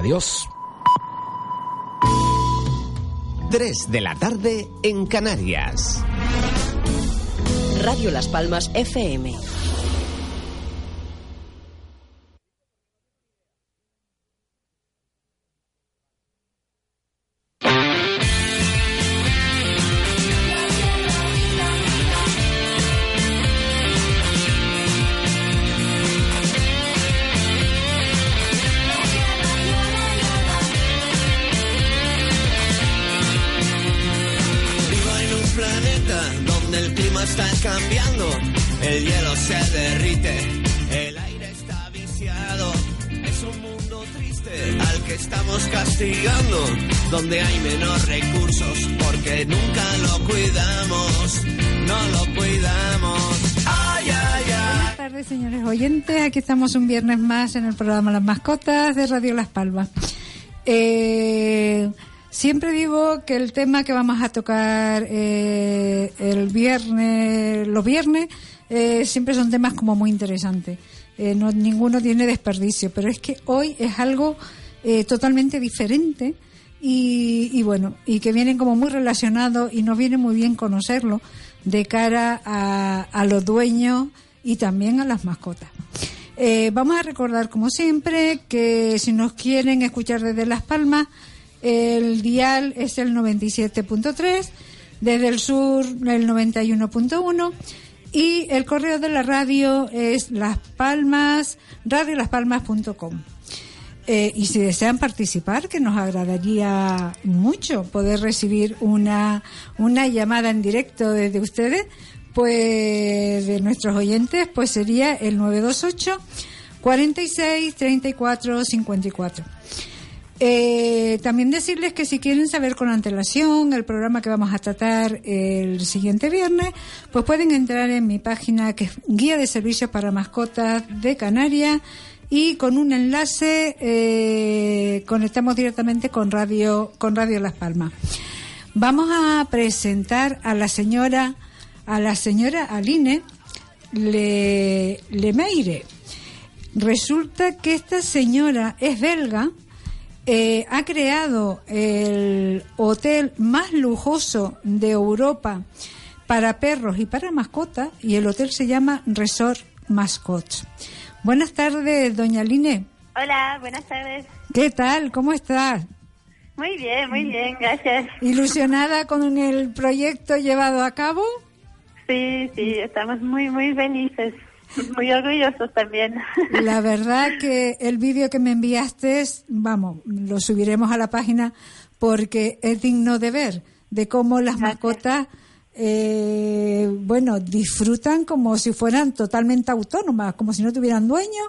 Adiós. 3 de la tarde en Canarias. Radio Las Palmas FM. Viernes más en el programa Las Mascotas de Radio Las Palmas. Eh, siempre digo que el tema que vamos a tocar eh, el viernes, los viernes, eh, siempre son temas como muy interesantes. Eh, no, ninguno tiene desperdicio, pero es que hoy es algo eh, totalmente diferente y, y bueno, y que vienen como muy relacionados y nos viene muy bien conocerlo de cara a, a los dueños y también a las mascotas. Eh, vamos a recordar, como siempre, que si nos quieren escuchar desde Las Palmas, el dial es el 97.3, desde el sur el 91.1 y el correo de la radio es Las Palmas, radiolaspalmas.com. Eh, y si desean participar, que nos agradaría mucho poder recibir una, una llamada en directo desde ustedes, pues de nuestros oyentes, pues sería el 928 46 34 54. Eh, también decirles que si quieren saber con antelación el programa que vamos a tratar el siguiente viernes, pues pueden entrar en mi página que es Guía de Servicios para Mascotas de Canarias y con un enlace eh, conectamos directamente con Radio, con Radio Las Palmas. Vamos a presentar a la señora, a la señora Aline Le, Lemeire. Resulta que esta señora es belga, eh, ha creado el hotel más lujoso de Europa para perros y para mascotas y el hotel se llama Resort Mascots. Buenas tardes, doña Aline. Hola, buenas tardes. ¿Qué tal? ¿Cómo estás? Muy bien, muy bien, gracias. ¿Ilusionada con el proyecto llevado a cabo? Sí, sí, estamos muy, muy felices, muy orgullosos también. La verdad que el vídeo que me enviaste, vamos, lo subiremos a la página porque es digno de ver, de cómo las mascotas, eh, bueno, disfrutan como si fueran totalmente autónomas, como si no tuvieran dueño,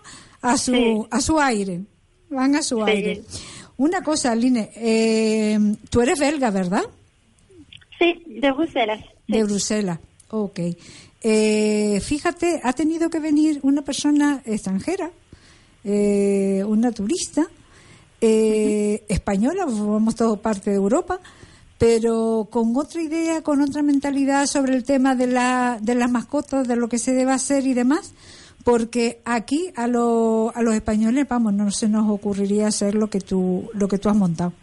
a su, Sí. a su aire, van a su Sí. aire. Una cosa, Aline, eh, tú eres belga, ¿verdad? Sí, de Bruselas. sí. De Bruselas, ok. Eh, fíjate, ha tenido que venir una persona extranjera, eh, una turista, eh, española, formamos todo parte de Europa, pero con otra idea, con otra mentalidad sobre el tema de, la, de las mascotas, de lo que se debe hacer y demás, porque aquí a, lo- a los españoles, vamos, no se nos ocurriría hacer lo que tú, lo que tú has montado.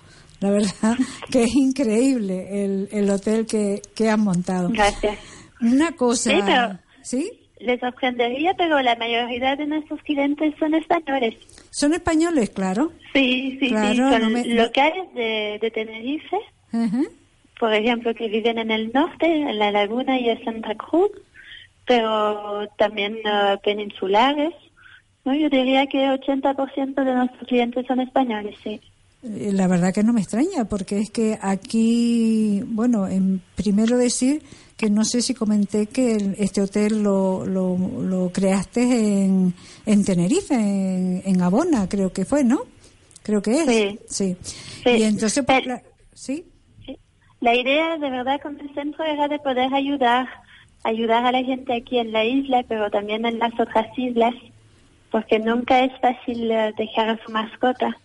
La verdad que es increíble el, el hotel que, que has montado. Gracias. Una cosa. Sí, pero- ¿Sí? Les sorprendería, pero la mayoría de nuestros clientes son españoles. Son españoles, claro. Sí, sí, sí, Claro, son no me- locales de, de Tenerife, por ejemplo, que viven en el norte, en la laguna y en Santa Cruz, pero también eh, peninsulares. ¿no? Yo diría que 80% de nuestros clientes son españoles, sí. Eh, La verdad que no me extraña, porque es que aquí, bueno, en primero decir que no sé si comenté que el- este hotel lo, lo, lo creaste en, en Tenerife, en, en Abona, creo que fue, ¿no? Creo que es. Sí. Sí. Sí. Y entonces, pues, Pero- la- ¿sí? Sí. La idea de verdad con el centro era de poder ayudar, ayudar a la gente aquí en la isla, pero también en las otras islas, porque nunca es fácil eh, dejar a su mascota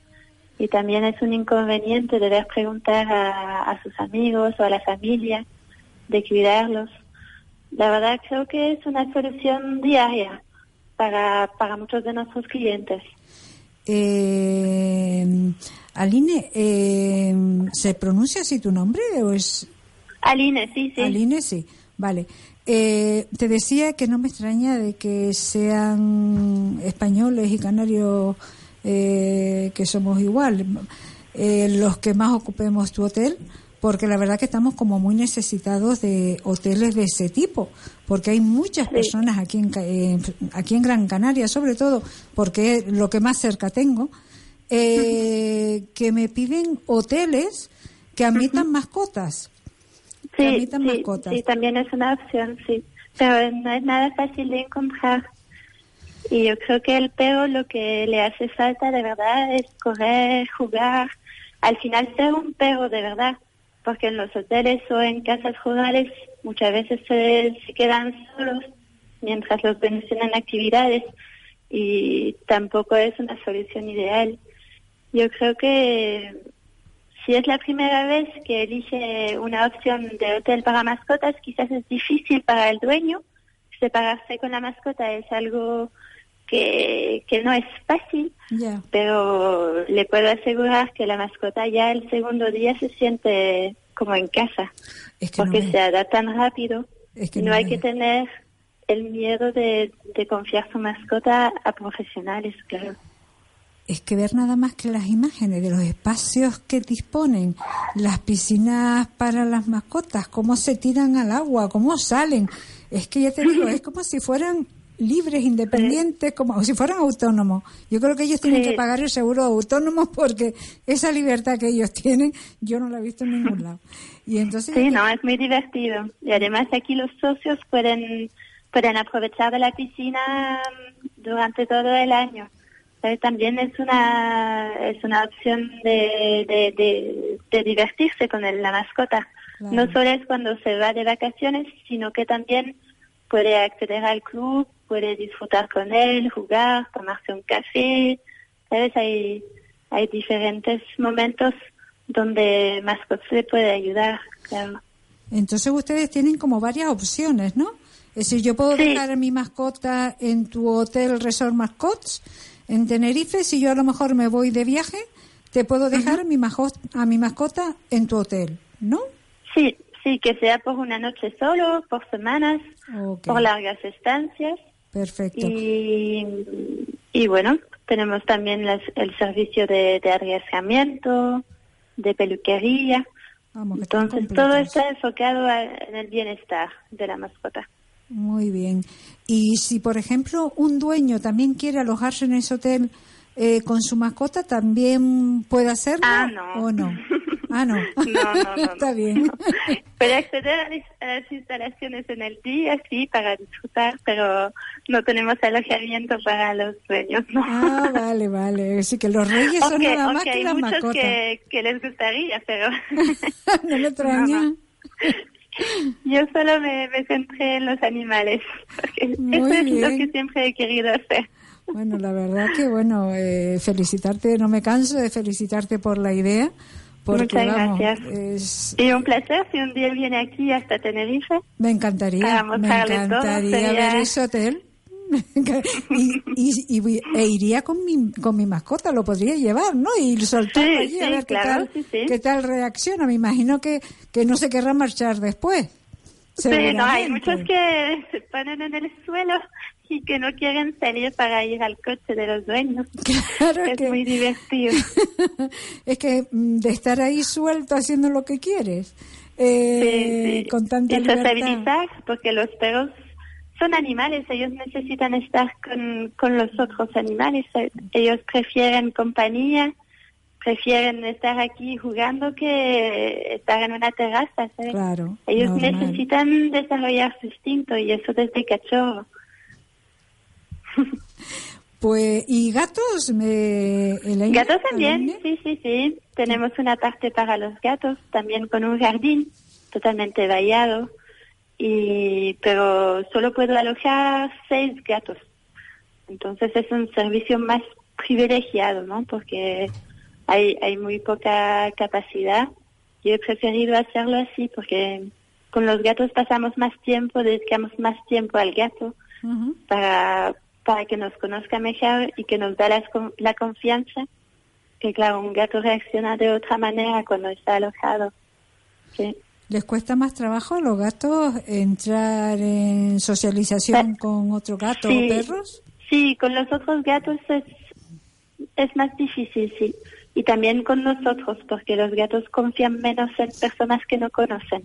y también es un inconveniente deber preguntar a, a sus amigos o a la familia de cuidarlos. La verdad creo que es una solución diaria para, para muchos de nuestros clientes. Eh, Aline, eh, ¿se pronuncia así tu nombre o es...? Aline, sí, sí. Aline, sí. Vale. Eh, te decía que no me extraña de que sean españoles y canarios eh, que somos igual, eh, los que más ocupemos tu hotel, porque la verdad que estamos como muy necesitados de hoteles de ese tipo, porque hay muchas personas aquí en, eh, aquí en Gran Canaria, sobre todo porque es lo que más cerca tengo, eh, que me piden hoteles que admitan mascotas. Que Sí, admitan sí, mascotas. sí, también es una opción, sí. Pero no es nada fácil de encontrar. Y yo creo que el perro lo que le hace falta de verdad es correr, jugar, al final ser un perro de verdad, porque en los hoteles o en casas rurales muchas veces se, quedan solos mientras los tienen actividades y tampoco es una solución ideal. Yo creo que si es la primera vez que elige una opción de hotel para mascotas, quizás es difícil para el dueño. Separarse con la mascota es algo que, que no es fácil, pero le puedo asegurar que la mascota ya el segundo día se siente como en casa, Es que no porque me- se adaptan rápido. Es que no, no hay me- que tener el miedo de, de confiar su mascota a profesionales, claro. es que ver nada más que las imágenes de los espacios que disponen, las piscinas para las mascotas, cómo se tiran al agua, cómo salen. Es que ya te digo, es como si fueran libres, independientes, como si fueran autónomos. Yo creo que ellos tienen Sí. que pagar el seguro de autónomos porque esa libertad que ellos tienen, yo no la he visto en ningún lado. Y entonces, Sí, no, es muy divertido. Y además aquí los socios pueden, pueden aprovechar de la piscina mm, durante todo el año. También es una, es una opción de, de, de, de divertirse con el- la mascota. Claro. No solo es cuando se va de vacaciones, sino que también puede acceder al club, puede disfrutar con él, jugar, tomarse un café. ¿Sabes? Hay, hay diferentes momentos donde mascotas le puede ayudar, claro. entonces ustedes tienen como varias opciones, ¿no? Es decir, yo puedo Sí. dejar a mi mascota en tu hotel Resort Mascots en Tenerife, si yo a lo mejor me voy de viaje, te puedo dejar mi majo- a mi mascota en tu hotel, ¿no? Sí, sí, que sea por una noche solo, por semanas, por largas estancias. Perfecto. Y, y bueno, tenemos también las- el servicio de, de arriesgamiento, de peluquería. Vamos, Entonces, todo está enfocado a- en el bienestar de la mascota. Muy bien. Y si, por ejemplo, un dueño también quiere alojarse en ese hotel eh, con su mascota, ¿también puede hacerlo Ah, no. o no? Ah, no. No, no, no. Está bien. Puede acceder a las- instalaciones en el día, sí, para disfrutar, pero no tenemos alojamiento para los dueños, ¿no? Ah, vale, vale. Así que los reyes son Aunque, nada más aunque que hay las mascotas. que, que les gustaría, pero no me extraña. Yo solo me, me centré en los animales, porque Muy eso es lo que siempre he querido hacer. Bueno, la verdad que, bueno, eh, felicitarte, no me canso de felicitarte por la idea. Porque, Muchas vamos, gracias. es- Y un placer si un día viene aquí hasta Tenerife. me encantaría, me encantaría sería- ver ese hotel. y, y, y voy- e iría con mi, con mi mascota, lo podría llevar, ¿no? Y soltarlo Sí, allí a sí, ver qué, tal, sí, qué tal reacciona. Me imagino que, que no se querrá marchar después. Sí, no, hay muchos que se ponen en el suelo y que no quieren salir para ir al coche de los dueños. Claro es que- muy divertido. es que mm, de estar ahí suelto haciendo lo que quieres, eh, Sí, sí. con tanta y libertad. porque los perros son animales, ellos necesitan estar con, con los otros animales, eh, ellos prefieren compañía, prefieren estar aquí jugando que estar en una terraza. ¿sabes? Claro, Ellos normal. necesitan desarrollar su instinto y eso desde cachorro. Pues, ¿y gatos? Me, Elaine? Gatos también, Elaine? sí, sí, sí. Tenemos una parte para los gatos, también con un jardín totalmente vallado, y, pero solo puedo alojar seis gatos. Entonces es un servicio más privilegiado, ¿no? Porque hay, hay muy poca capacidad. Yo he preferido hacerlo así porque con los gatos pasamos más tiempo, dedicamos más tiempo al gato para, para que nos conozca mejor y que nos da la, la confianza que claro, un gato reacciona de otra manera cuando está alojado. Sí. ¿Les cuesta más trabajo a los gatos entrar en socialización con otro gato Sí. o perros? Sí, con los otros gatos es, es más difícil, sí. Y también con nosotros, porque los gatos confían menos en personas que no conocen.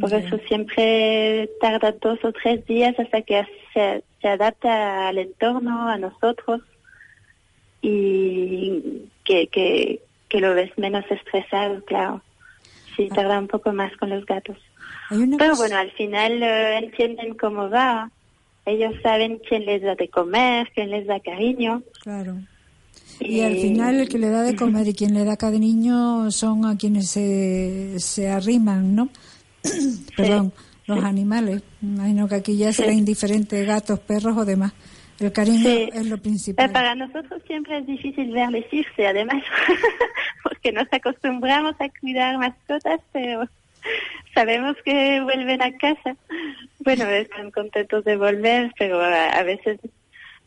Por Ya. eso siempre tarda dos o tres días hasta que se, se adapta al entorno, a nosotros, y que, que, que lo ves menos estresado, claro. Sí, tarda un poco más con los gatos. Pero cosa- bueno, al final eh, entienden cómo va. Ellos saben quién les da de comer, quién les da cariño. Claro. Y al final el que le da de comer y quien le da cariño son a quienes se, se arriman, ¿no? Perdón, los animales. Imagino que aquí ya será indiferente gatos, perros o demás. El cariño Sí. es lo Eh, principal. Para nosotros siempre es difícil verles irse, además, porque nos acostumbramos a cuidar mascotas, pero sabemos que vuelven a casa. Bueno, están contentos de volver, pero a, veces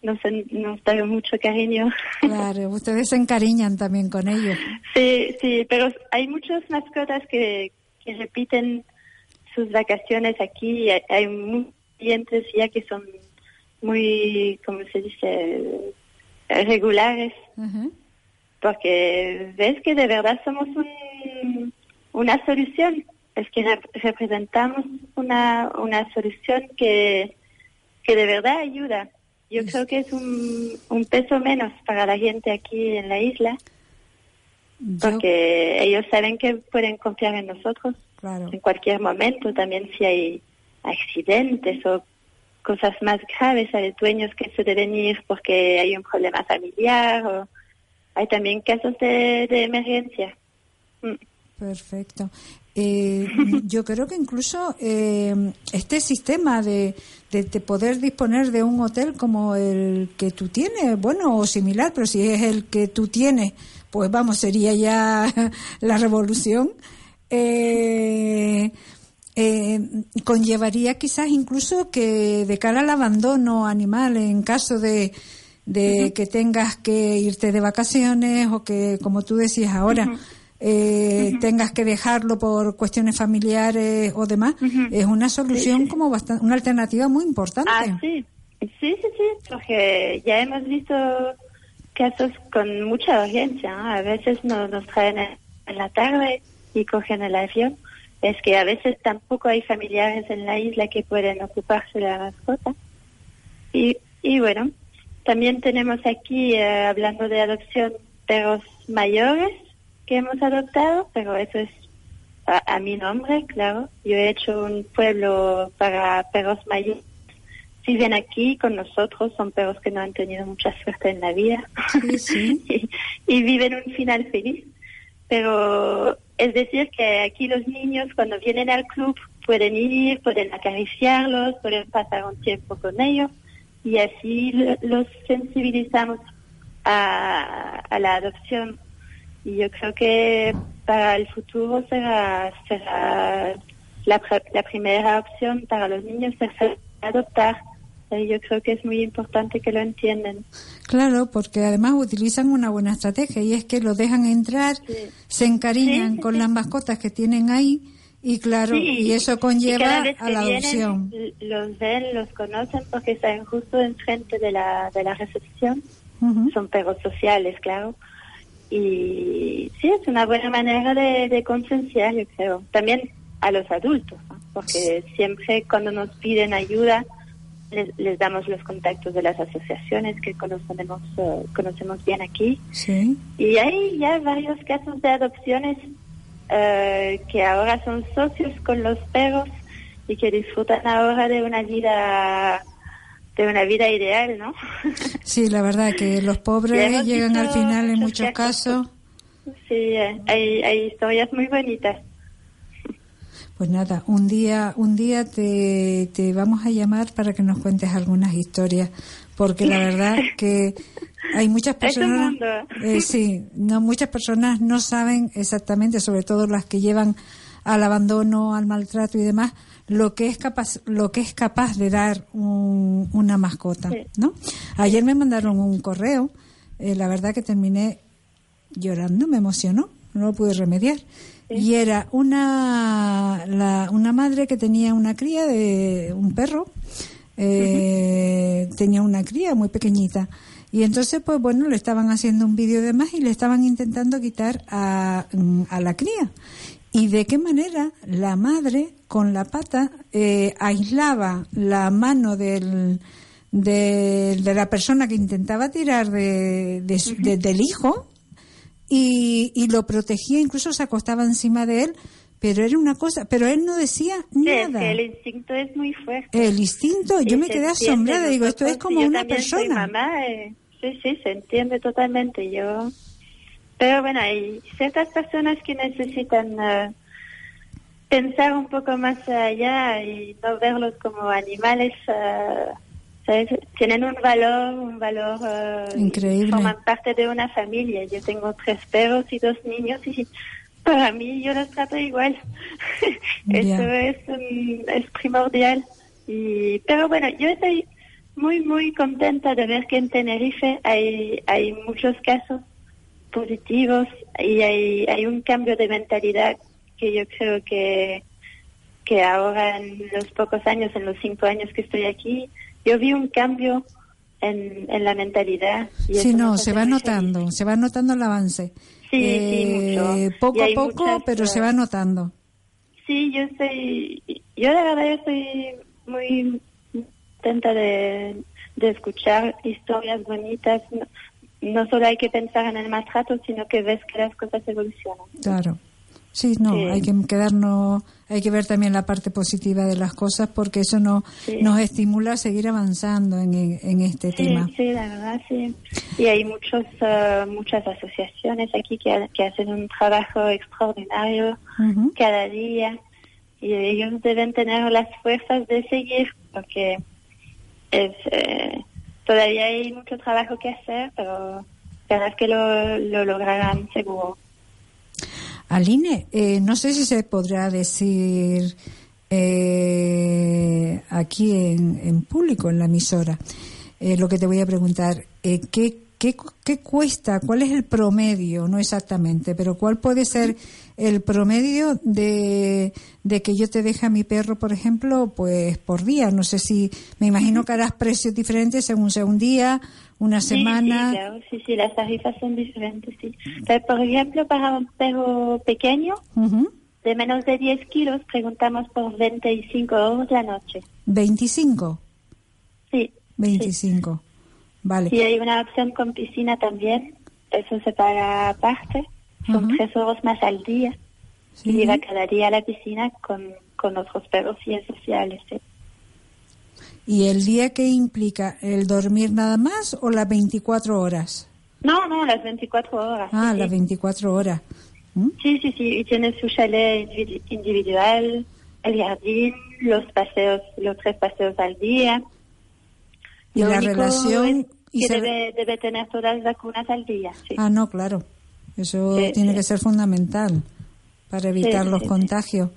nos, nos da mucho cariño. Claro, ustedes se encariñan también con ellos. Sí, sí, pero hay muchas mascotas que, que repiten sus vacaciones aquí. Hay, hay muchos clientes ya que son muy, ¿cómo se dice?, regulares, porque ves que de verdad somos un- una solución. Es que rep- representamos una, una solución que, que de verdad ayuda. Yo creo que es un, un peso menos para la gente aquí en la isla Yo, porque ellos saben que pueden confiar en nosotros claro. en cualquier momento, también si hay accidentes o cosas más graves, hay dueños que se deben ir porque hay un problema familiar o hay también casos de, de emergencia. Mm. Perfecto. Eh, yo creo que incluso eh, este sistema de, de, de poder disponer de un hotel como el que tú tienes, bueno, o similar, pero si es el que tú tienes, pues vamos, sería ya la revolución. Eh, eh, conllevaría quizás incluso que de cara al abandono animal en caso de, de que tengas que irte de vacaciones o que, como tú decías ahora, eh, tengas que dejarlo por cuestiones familiares o demás, es una solución como bastante, una alternativa muy importante. Ah, sí. Sí, sí, sí, porque ya hemos visto casos con mucha urgencia. A veces nos, nos traen en, en la tarde y cogen el avión. Es que a veces tampoco hay familiares en la isla que pueden ocuparse de la mascota. Y, y bueno, también tenemos aquí, eh, hablando de adopción, perros mayores que hemos adoptado, pero eso es a, a mi nombre, claro. Yo he hecho un pueblo para perros mayores viven aquí con nosotros, son perros que no han tenido mucha suerte en la vida Sí, sí. y, y viven un final feliz. Pero es decir que aquí los niños cuando vienen al club pueden ir, pueden acariciarlos, pueden pasar un tiempo con ellos y así lo- los sensibilizamos a, la adopción. Y yo creo que para el futuro será, será la, la primera opción para los niños será adoptar. Y yo creo que es muy importante que lo entiendan. Claro, porque además utilizan una buena estrategia y es que lo dejan entrar, se encariñan Sí, sí, con sí. las mascotas que tienen ahí y claro, Sí, y eso y conlleva vez a la vienen, adopción. los ven, los conocen porque están justo enfrente de la, de la recepción. Ujú. Son perros sociales, claro. Y sí, es una buena manera de, de concienciar, yo creo. También a los adultos, ¿no? porque siempre cuando nos piden ayuda, les, les damos los contactos de las asociaciones que conocemos, eh, conocemos bien aquí. Sí. Y hay ya varios casos de adopciones eh, que ahora son socios con los perros y que disfrutan ahora de una vida de una vida ideal, ¿no? Sí, la verdad que los pobres llegan al final en muchos casos. casos. sí, hay, hay historias muy bonitas. Pues nada, un día, un día te, te vamos a llamar para que nos cuentes algunas historias, porque la verdad que hay muchas personas, eh, sí, no muchas personas no saben exactamente, sobre todo las que llevan al abandono, al maltrato y demás, lo que es capaz, lo que es capaz de dar un- una mascota. ¿no? Ayer me mandaron un correo, eh, la verdad que terminé llorando, me emocionó, no lo pude remediar. Y era una, la, una madre que tenía una cría de un perro, eh, tenía una cría muy pequeñita. Y entonces, pues bueno, le estaban haciendo un vídeo de más y le estaban intentando quitar a, a la cría. Y de qué manera la madre con la pata eh, aislaba la mano del, de, de, la persona que intentaba tirar de, de, su- de- del hijo y, y lo protegía, incluso se acostaba encima de él, pero era una cosa, pero él no decía Sí, es nada. que el instinto es muy fuerte. El instinto, yo me quedé asombrada, digo, esto es como yo una soy persona. mamá, eh, sí, sí, se entiende totalmente. Yo, pero bueno, hay ciertas personas que necesitan eh, pensar un poco más allá y no verlos como animales. eh, ¿sabes? Tienen un valor, un valor. eh, Increíble. Forman parte de una familia. Yo tengo tres perros y dos niños y para mí yo los trato igual. Eso es, mm, es primordial. Y, pero bueno, yo estoy muy, muy contenta de ver que en Tenerife hay, hay muchos casos positivos y hay, hay un cambio de mentalidad que yo creo que, que ahora en los pocos años, en los cinco años que estoy aquí, yo vi un cambio en, en la mentalidad. y Sí, no, se va notando, se va notando el avance. Sí, sí, Eh, mucho. Poco a poco, muchas, pero se va notando. Sí, yo estoy, yo la verdad estoy muy contenta de, de escuchar historias bonitas. No, no solo hay que pensar en el maltrato, sino que ves que las cosas evolucionan. Claro. Sí, no, hay que quedarnos, hay que ver también la parte positiva de las cosas porque eso no, Sí. nos estimula a seguir avanzando en, en este Sí, tema. sí, la verdad, sí. Y hay muchos, eh, muchas asociaciones aquí que, ha- que hacen un trabajo extraordinario cada día y ellos deben tener las fuerzas de seguir porque es, eh, todavía hay mucho trabajo que hacer, pero verás que lo, lo lograrán seguro. Aline, eh, no sé si se podrá decir eh, aquí en, público, en la emisora, eh, lo que te voy a preguntar. Eh, ¿qué, qué, qué cuesta? ¿Cuál es el promedio? No exactamente, pero ¿cuál puede ser el promedio de, de que yo te deje a mi perro, por ejemplo, pues por día? No sé si, me imagino que harás precios diferentes según sea un día, una Sí, semana. Sí, claro, sí, sí, las tarifas son diferentes, sí. Pero, por ejemplo, para un perro pequeño, de menos de 10 kilos, preguntamos por 25 euros la noche. 25. Sí. 25. Vale. Y hay una opción con piscina también. Eso se paga aparte. Son Ujú. tres euros más al día. Sí. Y llega cada día a la piscina con, con otros perros y sociales. sí. ¿Y el día qué implica? ¿El dormir nada más o las 24 horas? No, no, las 24 horas. Ah, sí, las sí. 24 horas. ¿Mm? Sí, sí, sí. Y tiene su chalet individu- individual, el jardín, los paseos, los tres paseos al día. Y Lo la único relación... es y que se- debe, debe tener todas las vacunas al día. Sí. Ah, no, claro. Eso Sí, tiene sí. que ser fundamental para evitar los contagios.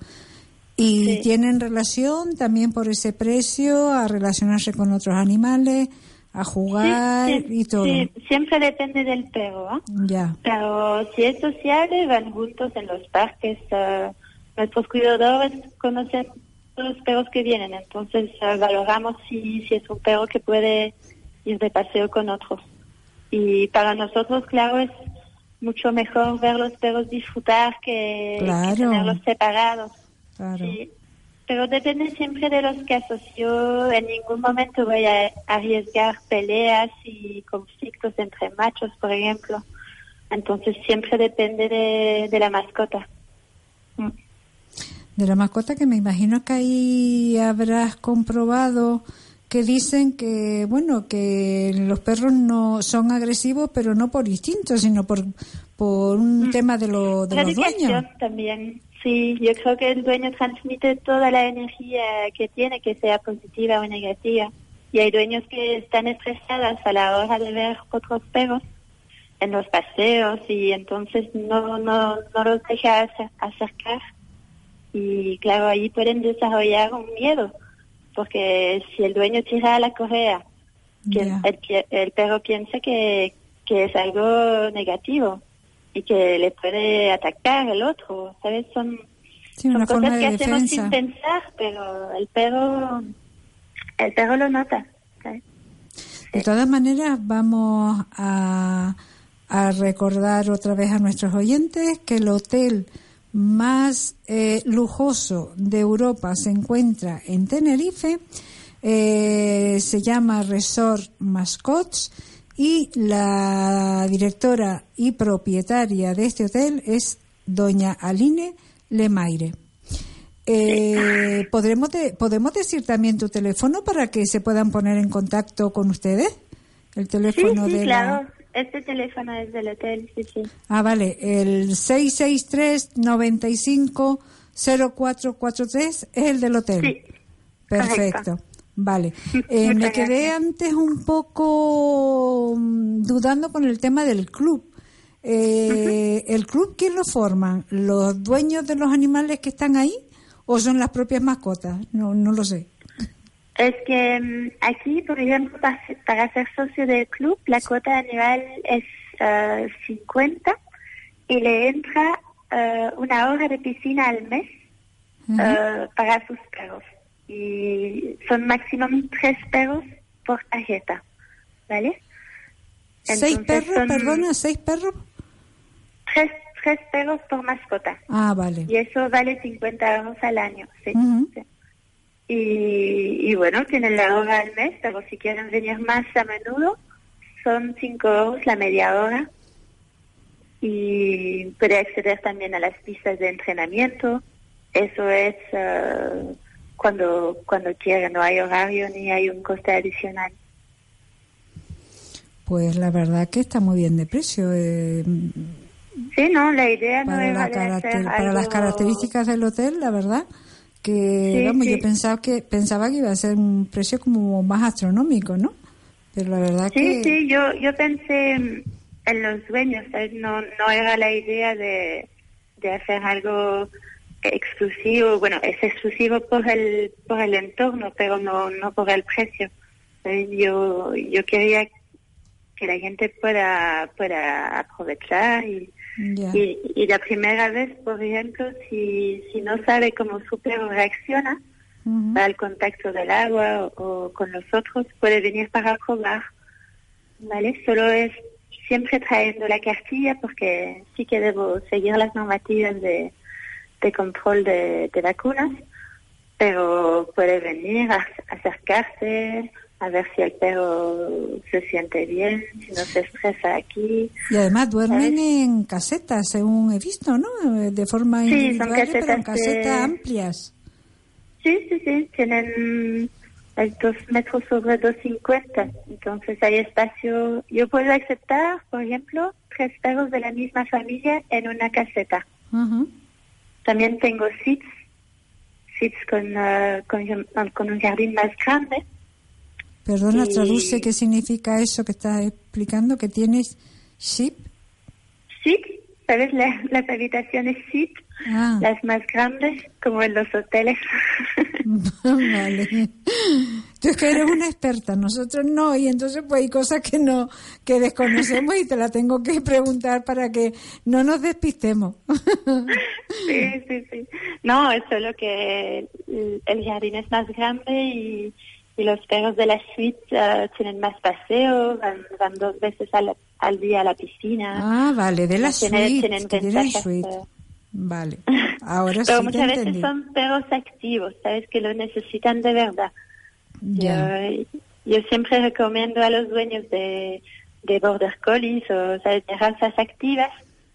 ¿Y tienen relación también por ese precio a relacionarse con otros animales, a jugar Sí, sí, y todo? sí. Siempre depende del perro. ¿ah? Ya. Pero si es sociable, van juntos en los parques. eh, nuestros cuidadores conocen los perros que vienen, entonces valoramos si, si es un perro que puede ir de paseo con otros. Y para nosotros, claro, es mucho mejor ver los perros disfrutar que, tenerlos separados. Claro. Sí, pero depende siempre de los casos. Yo en ningún momento voy a arriesgar peleas y conflictos entre machos, por ejemplo. Entonces siempre depende de, de la mascota. Mm. De la mascota que me imagino que ahí habrás comprobado que dicen que, bueno, que los perros no son agresivos, pero no por instinto, sino por, por un tema de, lo, de La los dueños. también. Sí, yo creo que el dueño transmite toda la energía que tiene, que sea positiva o negativa. Y hay dueños que están estresados a la hora de ver otros perros en los paseos y entonces no, no, no los deja acer- acercar. Y claro, ahí pueden desarrollar un miedo, porque si el dueño tira la correa, el, perro piensa que, que es algo negativo. y que le puede atacar el otro, ¿sabes? Son, Sí, son cosas que hacemos sin pensar, pero el perro, el perro lo nota. ¿sabes? De todas maneras, vamos a, a recordar otra vez a nuestros oyentes que el hotel más eh, lujoso de Europa se encuentra en Tenerife, eh, se llama Resort Mascots y la directora y propietaria de este hotel es doña Aline Lemaire. Eh, ¿podremos, de- ¿Podemos decir también tu teléfono para que se puedan poner en contacto con ustedes? El Sí, teléfono sí, de claro. la... Este teléfono es del hotel, sí, sí. Ah, vale, el 663 95 0443 es el del hotel. Sí, Perfecto. correcto. Vale. Eh, me quedé gracias. antes un poco mm, dudando con el tema del club. Eh, ¿El club quién lo forman? ¿Los dueños de los animales que están ahí o son las propias mascotas? No, no lo sé. Es que mm, aquí, por ejemplo, para, para ser socio del club, la cuota anual es eh, 50 y le entra eh, una hora de piscina al mes eh, para sus perros. Y son máximo tres perros por tarjeta, ¿vale? ¿Seis perros, perdona? ¿Seis perros? Tres, tres perros por mascota. Ah, vale. Y eso vale 50 euros al año, sí. Ujú. sí. Y, y bueno, tienen la hora al mes, pero si quieren venir más a menudo, son 5 euros la media hora. Y puede acceder también a las pistas de entrenamiento. Eso es eh, cuando, cuando quiera, no hay horario ni hay un coste adicional. Pues la verdad que está muy bien de precio. eh, Sí, no, la idea no es la para las características del hotel, la verdad que Sí, vamos, sí. yo pensaba que pensaba que iba a ser un precio como más astronómico, ¿no? Pero la verdad Sí, que sí, yo, yo pensé en los dueños, ¿sabes? No, no era la idea de, de hacer algo exclusivo, bueno, es exclusivo por el, por el entorno, pero no, no por el precio. ¿sabes? Yo, yo quería que la gente pueda, pueda aprovechar y, y, y la primera vez, por ejemplo, si, si no sabe cómo su perro reacciona, al contacto del agua o, o con los otros, puede venir para probar. ¿Vale? Solo es siempre trayendo la cartilla porque sí que debo seguir las normativas de, de control de, de vacunas, pero puede venir a acercarse, a ver si el perro se siente bien, si no se estresa aquí. Y además duermen ¿sabes? en casetas, según he visto, ¿no? Eh, De forma Sí, son individual, pero en casetas casetas de- amplias. Sí, sí, sí, tienen el dos metros sobre 250, entonces hay espacio. Yo puedo aceptar, por ejemplo, tres perros de la misma familia en una caseta. Ujú. También tengo seats con, eh, con, con un jardín más grande. Perdona, Y- traduce qué significa eso que estás explicando, que tienes ship. Seats, ¿sabes? La- las habitaciones seat, Ah. las más grandes, como en los hoteles. vale. Tú es que eres una experta, nosotros no, y entonces pues hay cosas que no, que desconocemos y te la tengo que preguntar para que no nos despistemos. Sí, sí, sí. No, es solo que el, el jardín es más grande y, y los perros de la suite eh, tienen más paseo, van, van dos veces al, al día a la piscina. Ah, vale, de la Tienen- suite, tienen que tienen ventajas, suite. eh. Vale, ahora Pero sí muchas veces entendí. son perros activos, ¿sabes? Que lo necesitan de verdad. Yo, yo siempre recomiendo a los dueños de, de border collies o ¿sabes? de razas activas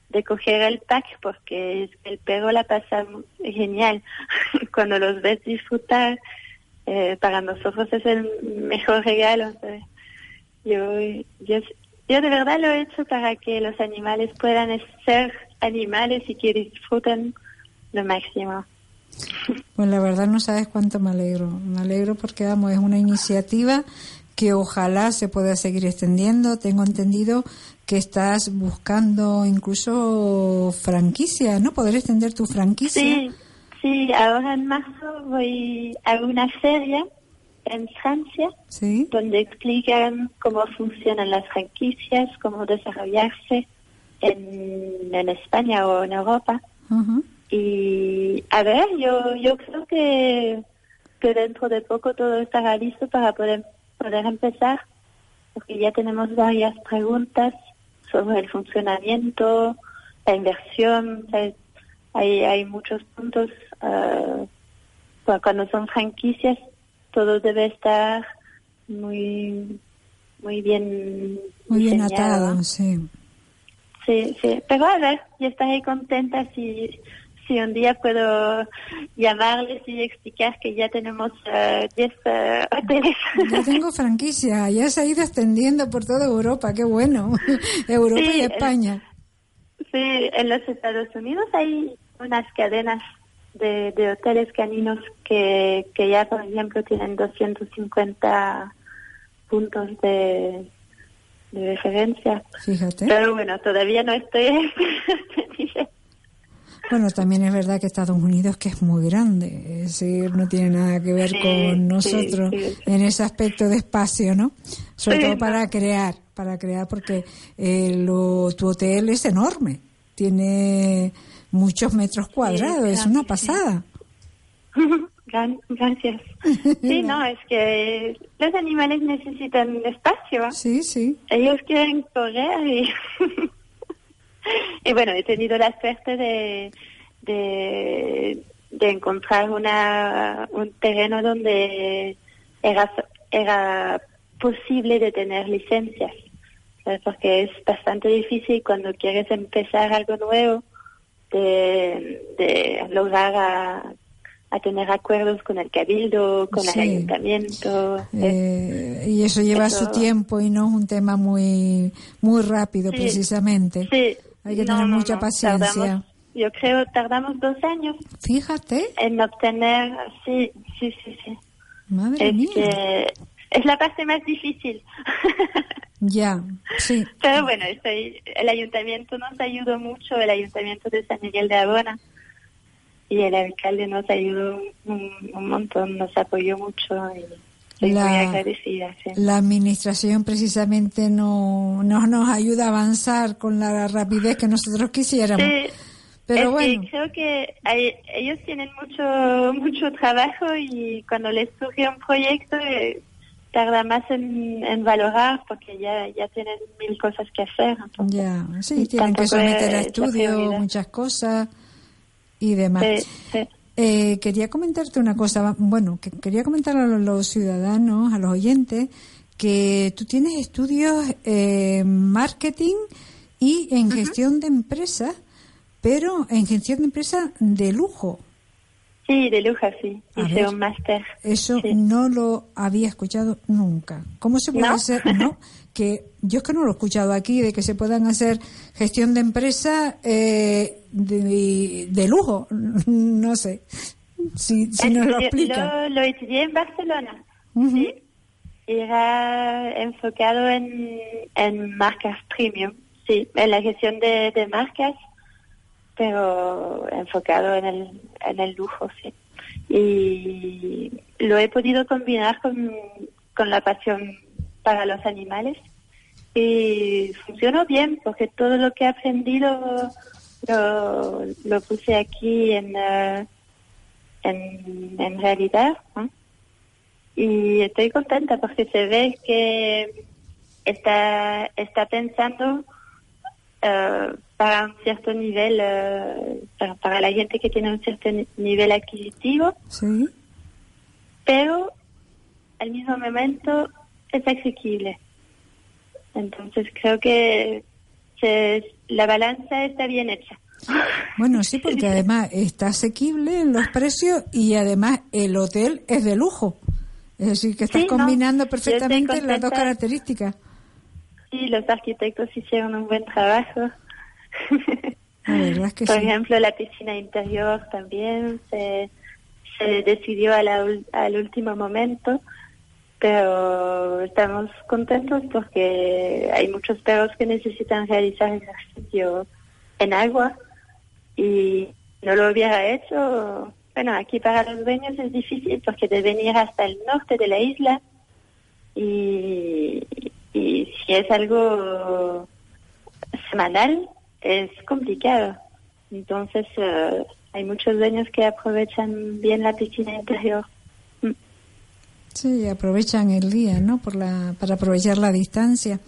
de coger el pack porque el perro la pasa genial cuando los ves disfrutar. Eh, para nosotros es el mejor regalo. ¿sabes? Yo, yo, yo de verdad lo he hecho para que los animales puedan ser animales y que disfruten lo máximo. Pues la verdad no sabes cuánto me alegro. Me alegro porque, vamos, es una iniciativa que ojalá se pueda seguir extendiendo. Tengo entendido que estás buscando incluso franquicia, ¿no? Poder extender tu franquicia. Sí, sí, ahora en marzo voy a una feria en Francia Sí. donde explican cómo funcionan las franquicias, cómo desarrollarse. en, en España o en Europa. Y a ver, yo, yo creo que, que dentro de poco todo estará listo para poder, poder empezar, porque ya tenemos varias preguntas sobre el funcionamiento, la inversión, hay, hay muchos puntos. Cu- cuando son franquicias, todo debe estar muy, muy bien Muy bien diseñado. atado, sí. Sí, sí, pero a ver, yo estaré contenta si, si un día puedo llamarles y explicar que ya tenemos eh, 10 eh, hoteles. Ya tengo franquicia, ya se ha ido extendiendo por toda Europa, qué bueno. Europa Sí, y España. Sí, en los Estados Unidos hay unas cadenas de, de hoteles caninos que, que ya, por ejemplo, tienen 250 puntos de, de referencia. Fíjate. Pero bueno, todavía no estoy este. Bueno, también es verdad que Estados Unidos que es muy grande, es decir, no tiene nada que ver Sí, con nosotros sí, sí. en ese aspecto de espacio, ¿no? Sobre todo para crear, para crear porque eh, lo, tu hotel es enorme, tiene muchos metros cuadrados, es una pasada. Gracias. Sí, no, es que los animales necesitan espacio. Sí, sí. Ellos quieren correr y... y bueno, he tenido la suerte de, de, de encontrar una, un terreno donde era, era posible de tener licencias. ¿sabes? Porque es bastante difícil cuando quieres empezar algo nuevo de, de lograr a, a tener acuerdos con el cabildo, con Sí. el ayuntamiento. Es- Eh, y eso lleva eso- su tiempo y no es un tema muy muy rápido Sí. precisamente. Sí. Hay que No, tener no, mucha no, paciencia. tardamos- yo creo tardamos dos años Fíjate, en obtener, sí, sí, sí, sí. madre Es mía. que es la parte más difícil. Ya, sí. Pero bueno, estoy, el ayuntamiento nos ayudó mucho, el ayuntamiento de San Miguel de Abona. Y el alcalde nos ayudó un, un montón, nos apoyó mucho y estoy La- muy agradecida. sí. La administración precisamente no, no nos ayuda a avanzar con la rapidez que nosotros quisiéramos. Sí, Pero es que bueno, creo que hay- ellos tienen mucho mucho trabajo y cuando les surge un proyecto eh, tarda más en, en valorar porque ya ya tienen mil cosas que hacer. entonces, ya, sí, tienen que someter a estudio muchas cosas y demás. Sí, sí. Eh, quería comentarte una cosa, bueno, que quería comentar a los, los ciudadanos, a los oyentes, que tú tienes estudios en marketing y en gestión de empresas, pero en gestión de empresas de lujo. Sí, de lujo, sí. A Hice ver. un máster. Eso Sí. no lo había escuchado nunca. ¿Cómo se puede ¿No? hacer? No, que yo es que no lo he escuchado aquí, de que se puedan hacer gestión de empresa eh, de, de lujo. No sé. Si, si nos lo Yo- explica. Lo, lo estudié en Barcelona. Ujú. Sí. Era enfocado en, en marcas premium. Sí, en la gestión de, de marcas, pero enfocado en el, en el lujo, sí. Y lo he podido combinar con, con la pasión para los animales y funcionó bien porque todo lo que he aprendido lo, puse aquí en, eh, en, realidad. Y estoy contenta porque se ve que está, está pensando eh, para un cierto nivel, eh, para, para la gente que tiene un cierto ni- nivel adquisitivo, Sí. pero al mismo momento es asequible. Entonces creo que se- la balanza está bien hecha. Bueno, sí, porque además está asequible en los precios y además el hotel es de lujo. Es decir, que estás Sí, combinando perfectamente las dos características. Sí, los arquitectos hicieron un buen trabajo. Que Por sí. ejemplo, la piscina interior también se, se decidió a la al último momento, pero estamos contentos porque hay muchos perros que necesitan realizar ejercicio en agua y no lo hubiera hecho. Bueno, aquí para los dueños es difícil porque deben ir hasta el norte de la isla y, y si es algo semanal, es complicado. Entonces, eh, hay muchos dueños que aprovechan bien la piscina interior. Mm. Sí, aprovechan el día, ¿no? Por la, para aprovechar la distancia.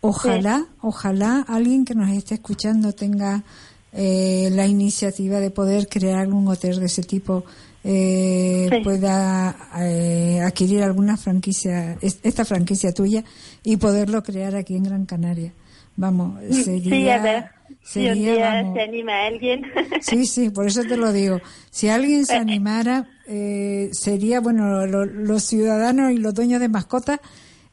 Ojalá, ojalá alguien que nos esté escuchando tenga eh, la iniciativa de poder crear un hotel de ese tipo, eh, pueda eh, adquirir alguna franquicia, esta franquicia tuya y poderlo crear aquí en Gran Canaria. Vamos, sería, sí, a Sería, se anima alguien. Sí, sí, por eso te lo digo. Si alguien se animara, eh, sería, bueno, los ciudadanos y los dueños de mascotas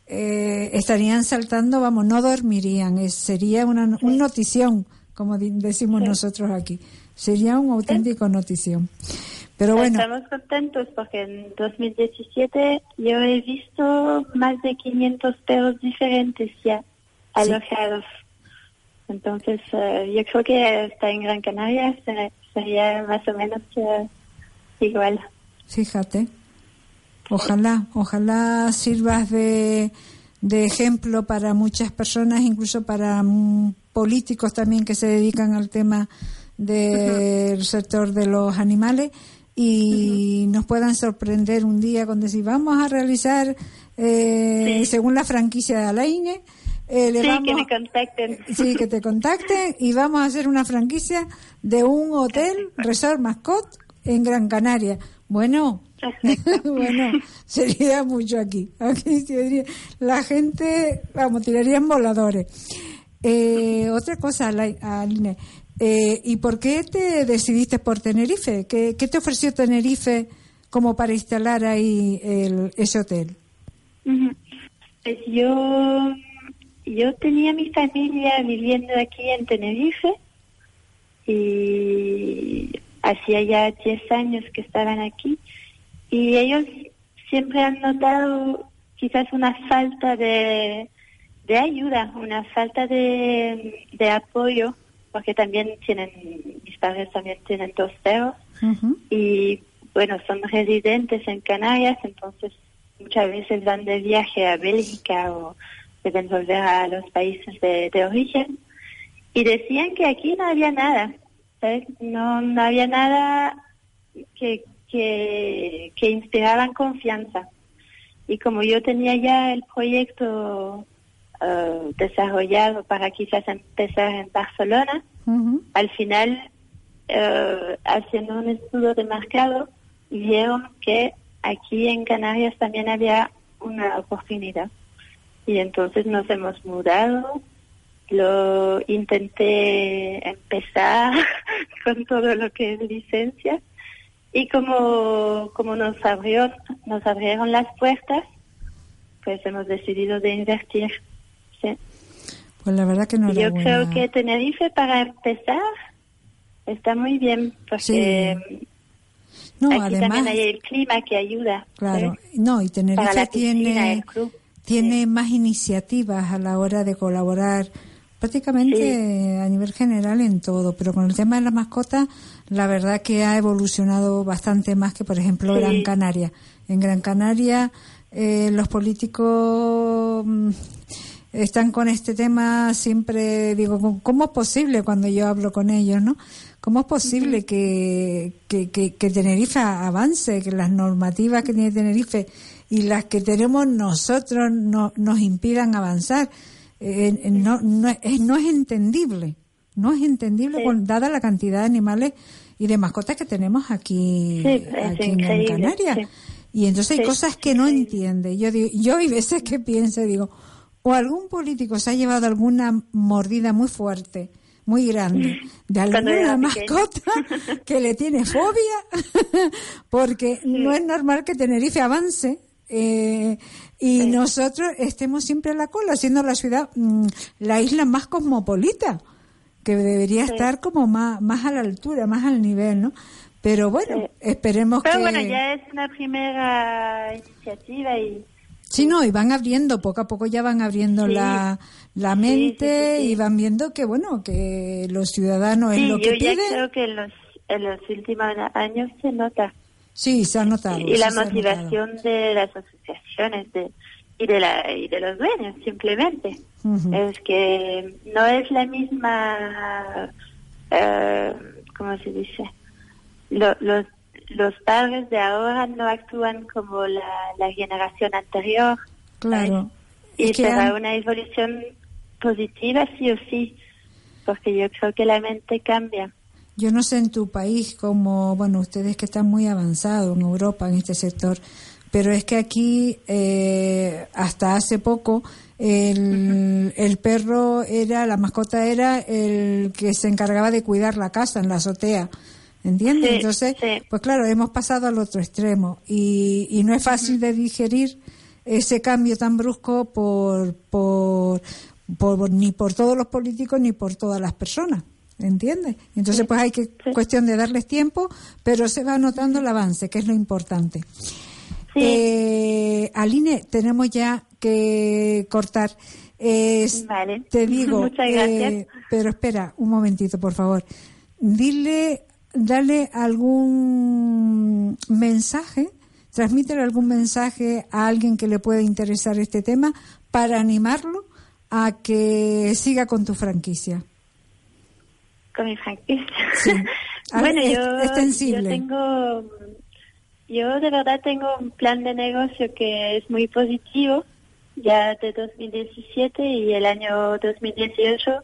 eh, estarían saltando, vamos, no dormirían. sería una un notición, como decimos nosotros aquí. Sería un auténtico notición. Pero bueno. Estamos contentos porque en 2017 yo he visto más de 500 perros diferentes ya alojados. Entonces, eh, yo creo que está en Gran Canaria sería más o menos eh, igual. Fíjate. Ojalá, ojalá sirvas de, de ejemplo para muchas personas, incluso para mm, políticos también que se dedican al tema del sector de los animales y nos puedan sorprender un día cuando decir vamos a realizar eh, según la franquicia de Alaine eh, sí, que me contacten. Sí, que te contacten y vamos a hacer una franquicia de un hotel, Resort Mascot, en Gran Canaria. Bueno, bueno, sería mucho aquí. Aquí sería, la gente, vamos, tirarían voladores. Eh, otra cosa, Aline, eh, ¿y por qué te decidiste por Tenerife? ¿Qué, te ofreció Tenerife como para instalar ahí el, ese hotel? Pues yo yo tenía mi familia viviendo aquí en Tenerife y hacía ya 10 años que estaban aquí y ellos siempre han notado quizás una falta de, de ayuda, una falta de, de apoyo, porque también tienen, mis padres también tienen dos perros y bueno, son residentes en Canarias, entonces muchas veces van de viaje a Bélgica o deben volver a los países de, origen. Y decían que aquí no había nada, No, no había nada que, que, que inspiraran confianza. Y como yo tenía ya el proyecto uh, desarrollado para quizás empezar en Barcelona, al final, uh, haciendo un estudio de mercado, vieron que aquí en Canarias también había una oportunidad y entonces nos hemos mudado. Lo intenté empezar con todo lo que es licencia y como, como nos abrió, nos abrieron las puertas, pues hemos decidido de invertir. Sí. Pues la verdad que no Yo creo que Tenerife para empezar está muy bien porque no, aquí además, también hay el clima que ayuda. Claro, no, y Tenerife tiene tiene más iniciativas a la hora de colaborar prácticamente a nivel general en todo, pero con el tema de las mascotas, la verdad que ha evolucionado bastante más que, por ejemplo, Gran Canaria. En Gran Canaria, eh, los políticos mm, están con este tema siempre, digo, ¿cómo es posible cuando yo hablo con ellos, no? ¿Cómo es posible que, que, que, que Tenerife avance, que las normativas que tiene Tenerife y las que tenemos nosotros no, nos impidan avanzar. Eh, no, no, es, no es entendible, no es entendible dada la cantidad de animales y de mascotas que tenemos aquí, aquí en Canarias. Y entonces hay cosas que no entiende. Yo digo, yo hay veces que pienso, digo, o algún político se ha llevado alguna mordida muy fuerte, muy grande, de alguna mascota que le tiene fobia, porque no es normal que Tenerife avance eh, y nosotros estemos siempre a la cola, siendo la ciudad, mm, la isla más cosmopolita, que debería estar como más, más a la altura, más al nivel, ¿no? Pero bueno, esperemos Pero que... bueno, ya es una primera iniciativa y... Sí, no, y van abriendo, poco a poco ya van abriendo la, la mente y van viendo que, bueno, que los ciudadanos es lo que yo ya creo que en los, en los últimos años se nota Sí, se ha notado. Y la motivación de las asociaciones, de, y de la y de los dueños simplemente. Es que no es la misma eh, cómo se dice los los padres de ahora no actúan como la, la generación anterior. Claro. y será han- una evolución positiva sí o sí porque yo creo que la mente cambia Yo no sé en tu país como, bueno, ustedes que están muy avanzados en Europa en este sector, pero es que aquí eh, hasta hace poco el, el perro era, la mascota era el que se encargaba de cuidar la casa en la azotea. ¿Entiendes? Sí, Entonces, sí. pues claro, hemos pasado al otro extremo y, y no es fácil de digerir ese cambio tan brusco por, por, por- ni por todos los políticos ni por todas las personas. ¿Entiendes? Entonces, pues hay que Sí. cuestión de darles tiempo, pero se va notando el avance, que es lo importante. Sí. Eh, Aline, tenemos ya que cortar. Vale. Te digo, Muchas gracias. eh, pero espera un momentito, por favor. Dile, dale algún mensaje, transmítele algún mensaje a alguien que le pueda interesar este tema para animarlo a que siga con tu franquicia. Con mi franquicia. Sí. A ver, bueno, es- yo, yo tengo, yo de verdad tengo un plan de negocio que es muy positivo, ya de 2017 y el año 2018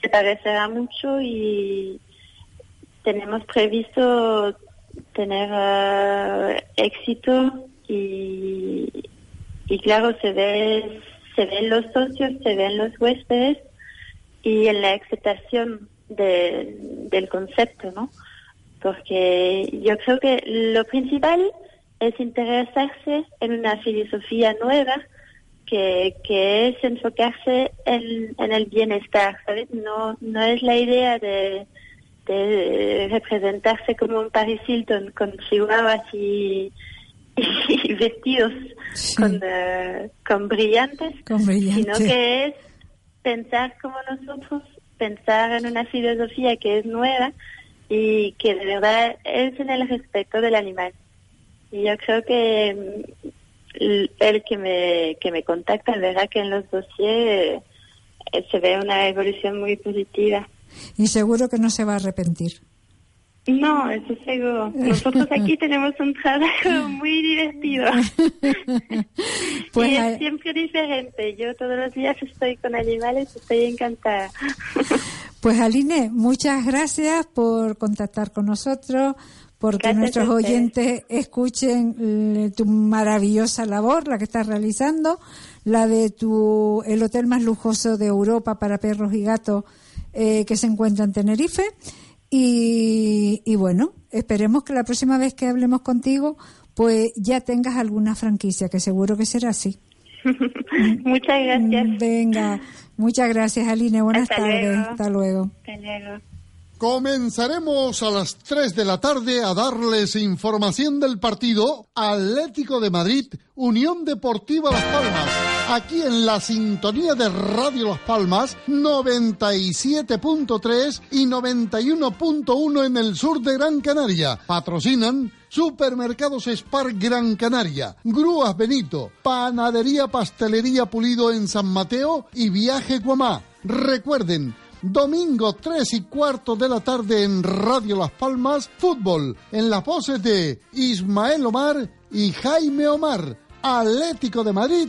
se parecerá mucho y tenemos previsto tener eh, éxito y, y claro se ve se ven los socios, se ven los huéspedes y en la aceptación de- del concepto, ¿no? Porque yo creo que lo principal es interesarse en una filosofía nueva que, que es enfocarse en, en el bienestar, ¿sabes? No, no es la idea de, de representarse como un Paris Hilton con chihuahuas y, y vestidos Sí. con, eh, con brillantes, Con sino que es pensar como nosotros, pensar en una filosofía que es nueva y que de verdad es en el respeto del animal. Y yo creo que mm, el que me, que me contacta verá que en los dossiers eh, se ve una evolución muy positiva. Y seguro que no se va a arrepentir. No, eso seguro. Nosotros aquí tenemos un trabajo muy divertido. Pues y es siempre diferente. Yo todos los días estoy con animales, estoy encantada. Pues Aline, muchas gracias por contactar con nosotros, porque Gracias nuestros oyentes escuchen eh, tu maravillosa labor, la que estás realizando, la de tu el hotel más lujoso de Europa para perros y gatos eh, que se encuentra en Tenerife. Y, y bueno, esperemos que la próxima vez que hablemos contigo, pues ya tengas alguna franquicia, que seguro que será así. Muchas gracias. Venga, muchas gracias Aline, buenas Hasta tardes, luego. hasta luego. Hasta luego. Comenzaremos a las 3 de la tarde a darles información del partido Atlético de Madrid, Unión Deportiva Las Palmas. Aquí en la sintonía de Radio Las Palmas, 97.3 y 91.1 en el sur de Gran Canaria. Patrocinan Supermercados Spar Gran Canaria, Grúas Benito, Panadería Pastelería Pulido en San Mateo y Viaje Guamá. Recuerden, Domingo 3 y cuarto de la tarde en Radio Las Palmas, fútbol, en las voces de Ismael Omar y Jaime Omar, Atlético de Madrid,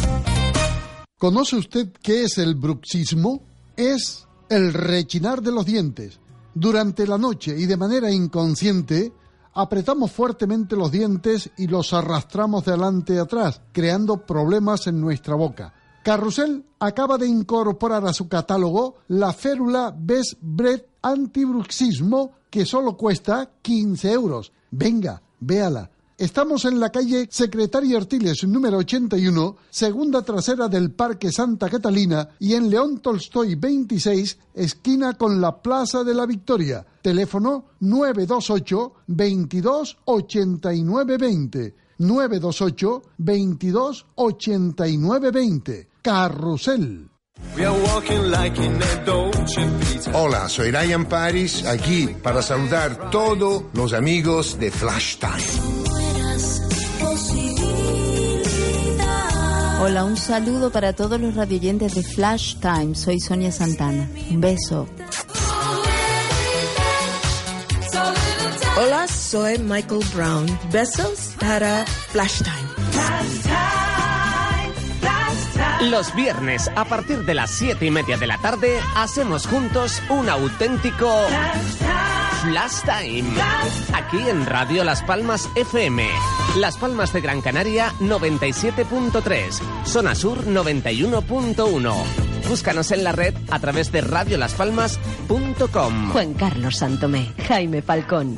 ¿Conoce usted qué es el bruxismo? Es el rechinar de los dientes. Durante la noche y de manera inconsciente, apretamos fuertemente los dientes y los arrastramos de adelante y atrás, creando problemas en nuestra boca. Carrusel acaba de incorporar a su catálogo la férula Best Bread Antibruxismo que solo cuesta 15 euros. Venga, véala. Estamos en la calle Secretaria Artiles número 81, segunda trasera del Parque Santa Catalina y en León Tolstoy 26, esquina con la Plaza de la Victoria. Teléfono 928 22 89 20. 928 22 89 20. Carrusel. Hola, soy Ryan Paris, aquí para saludar todos los amigos de Flash Time. Hola, un saludo para todos los radioyentes de Flash Time. Soy Sonia Santana. Un beso. Hola, soy Michael Brown. Besos para Flash Time. Los viernes, a partir de las siete y media de la tarde, hacemos juntos un auténtico Flash Time. Aquí en Radio Las Palmas FM. Las Palmas de Gran Canaria 97.3. Zona Sur 91.1. Búscanos en la red a través de radiolaspalmas.com. Juan Carlos Santomé, Jaime Falcón.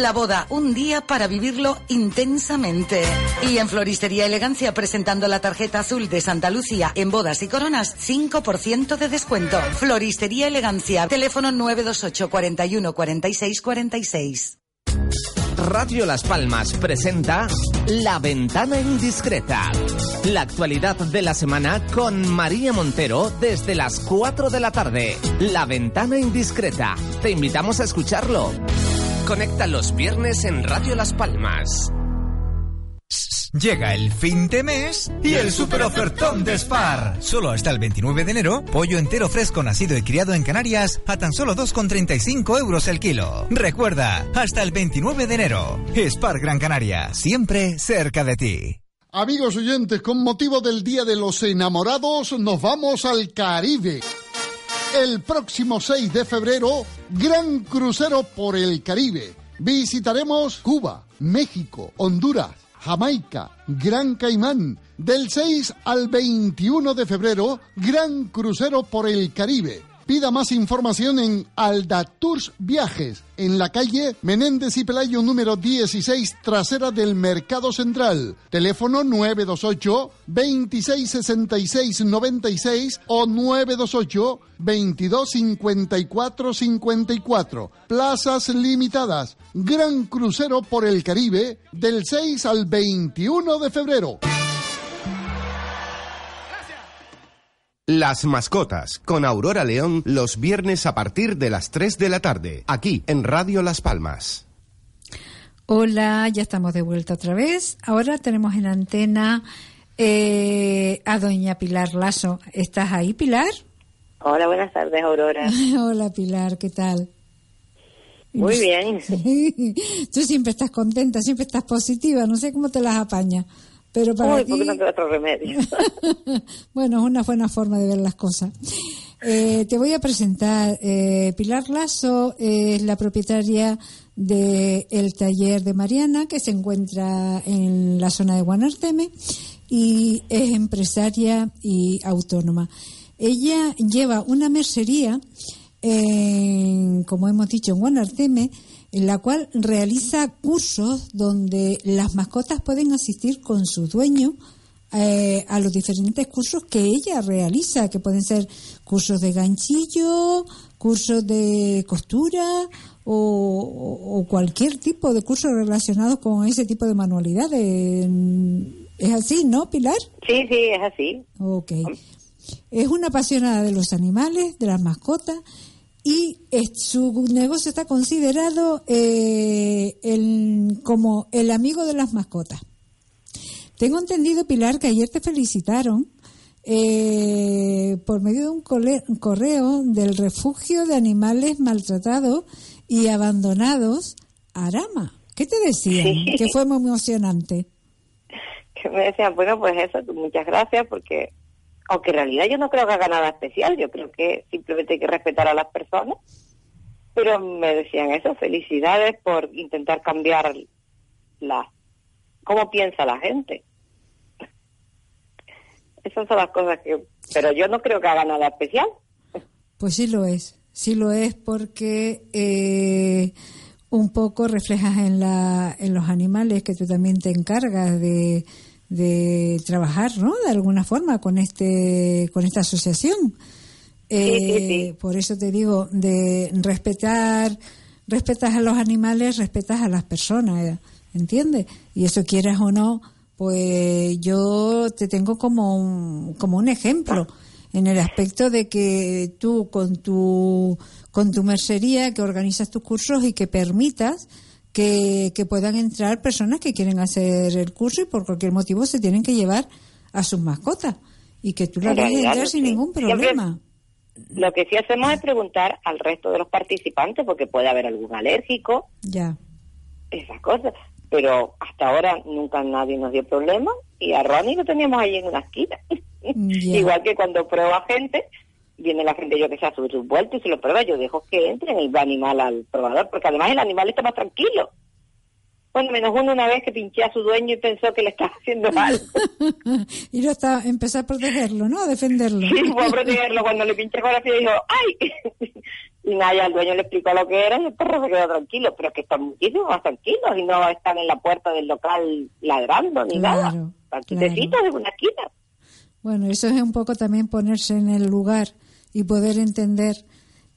La boda, un día para vivirlo intensamente. Y en Floristería Elegancia, presentando la tarjeta azul de Santa Lucía en bodas y coronas, 5% de descuento. Floristería Elegancia, teléfono 928 41 46 46. Radio Las Palmas presenta La Ventana Indiscreta. La actualidad de la semana con María Montero desde las 4 de la tarde. La Ventana Indiscreta. Te invitamos a escucharlo. Conecta los viernes en Radio Las Palmas. Llega el fin de mes y el super ofertón de Spar. Solo hasta el 29 de enero, pollo entero fresco nacido y criado en Canarias a tan solo 2,35 euros el kilo. Recuerda, hasta el 29 de enero. Spar Gran Canaria, siempre cerca de ti. Amigos oyentes, con motivo del Día de los Enamorados, nos vamos al Caribe. El próximo 6 de febrero, gran crucero por el Caribe. Visitaremos Cuba, México, Honduras, Jamaica, Gran Caimán. Del 6 al 21 de febrero, gran crucero por el Caribe. Pida más información en Aldatours Viajes, en la calle Menéndez y Pelayo número 16, trasera del Mercado Central. Teléfono 928 2666 96 o 928 2254 54. Plazas limitadas. Gran crucero por el Caribe del 6 al 21 de febrero. Las mascotas con Aurora León los viernes a partir de las 3 de la tarde, aquí en Radio Las Palmas. Hola, ya estamos de vuelta otra vez. Ahora tenemos en antena eh, a doña Pilar Lazo. ¿Estás ahí, Pilar? Hola, buenas tardes, Aurora. Hola, Pilar, ¿qué tal? Muy bien. Tú siempre estás contenta, siempre estás positiva, no sé cómo te las apañas. Pero para Uy, ti... porque no otro remedio. bueno, es una buena forma de ver las cosas. Eh, te voy a presentar. Eh, Pilar Lazo es la propietaria del el taller de Mariana, que se encuentra en la zona de Guanarteme, y es empresaria y autónoma. Ella lleva una mercería, en, como hemos dicho, en Guanarteme, en la cual realiza cursos donde las mascotas pueden asistir con su dueño eh, a los diferentes cursos que ella realiza, que pueden ser cursos de ganchillo, cursos de costura o, o cualquier tipo de curso relacionado con ese tipo de manualidades. ¿Es así, no, Pilar? Sí, sí, es así. Ok. Es una apasionada de los animales, de las mascotas y su negocio está considerado eh, el, como el amigo de las mascotas. Tengo entendido, Pilar, que ayer te felicitaron eh, por medio de un, correo del refugio de animales maltratados y abandonados, Arama. ¿Qué te decían? Sí. Que fue muy emocionante. que me decían, bueno, pues eso, muchas gracias, porque, aunque en realidad yo no creo que haga nada especial, yo creo que simplemente hay que respetar a las personas, pero me decían eso, felicidades por intentar cambiar la, cómo piensa la gente. Esas son las cosas que, pero yo no creo que haga nada especial. Pues sí lo es, sí lo es porque eh, un poco reflejas en, la, en los animales que tú también te encargas de, de trabajar, ¿no? De alguna forma con este con esta asociación. Eh, sí, sí. Por eso te digo de respetar, respetas a los animales, respetas a las personas, ¿entiendes? Y eso quieras o no, pues yo te tengo como un, como un ejemplo en el aspecto de que tú con tu con tu mercería que organizas tus cursos y que permitas que, que puedan entrar personas que quieren hacer el curso y por cualquier motivo se tienen que llevar a sus mascotas y que tú la realidad, entrar sin ningún Siempre- problema. Lo que sí hacemos es preguntar al resto de los participantes, porque puede haber algún alérgico, Ya. esas cosas. Pero hasta ahora nunca nadie nos dio problema y a Ronnie lo teníamos ahí en una esquina. Ya. Igual que cuando prueba gente, viene la gente yo que sea a su vuelta y se lo prueba, yo dejo que entre el animal al probador, porque además el animal está más tranquilo. Bueno, menos uno una vez que pinché a su dueño y pensó que le estaba haciendo algo. y lo está, empezar a protegerlo, ¿no? A defenderlo. Sí, fue a protegerlo cuando le pinché con la piel dijo, ¡ay! Y nada, el dueño le explicó lo que era y el perro se quedó tranquilo, pero es que están muchísimo más tranquilos y no están en la puerta del local ladrando ni Claro, nada. Están quietecitos en una esquina. Bueno, eso es un poco también ponerse en el lugar y poder entender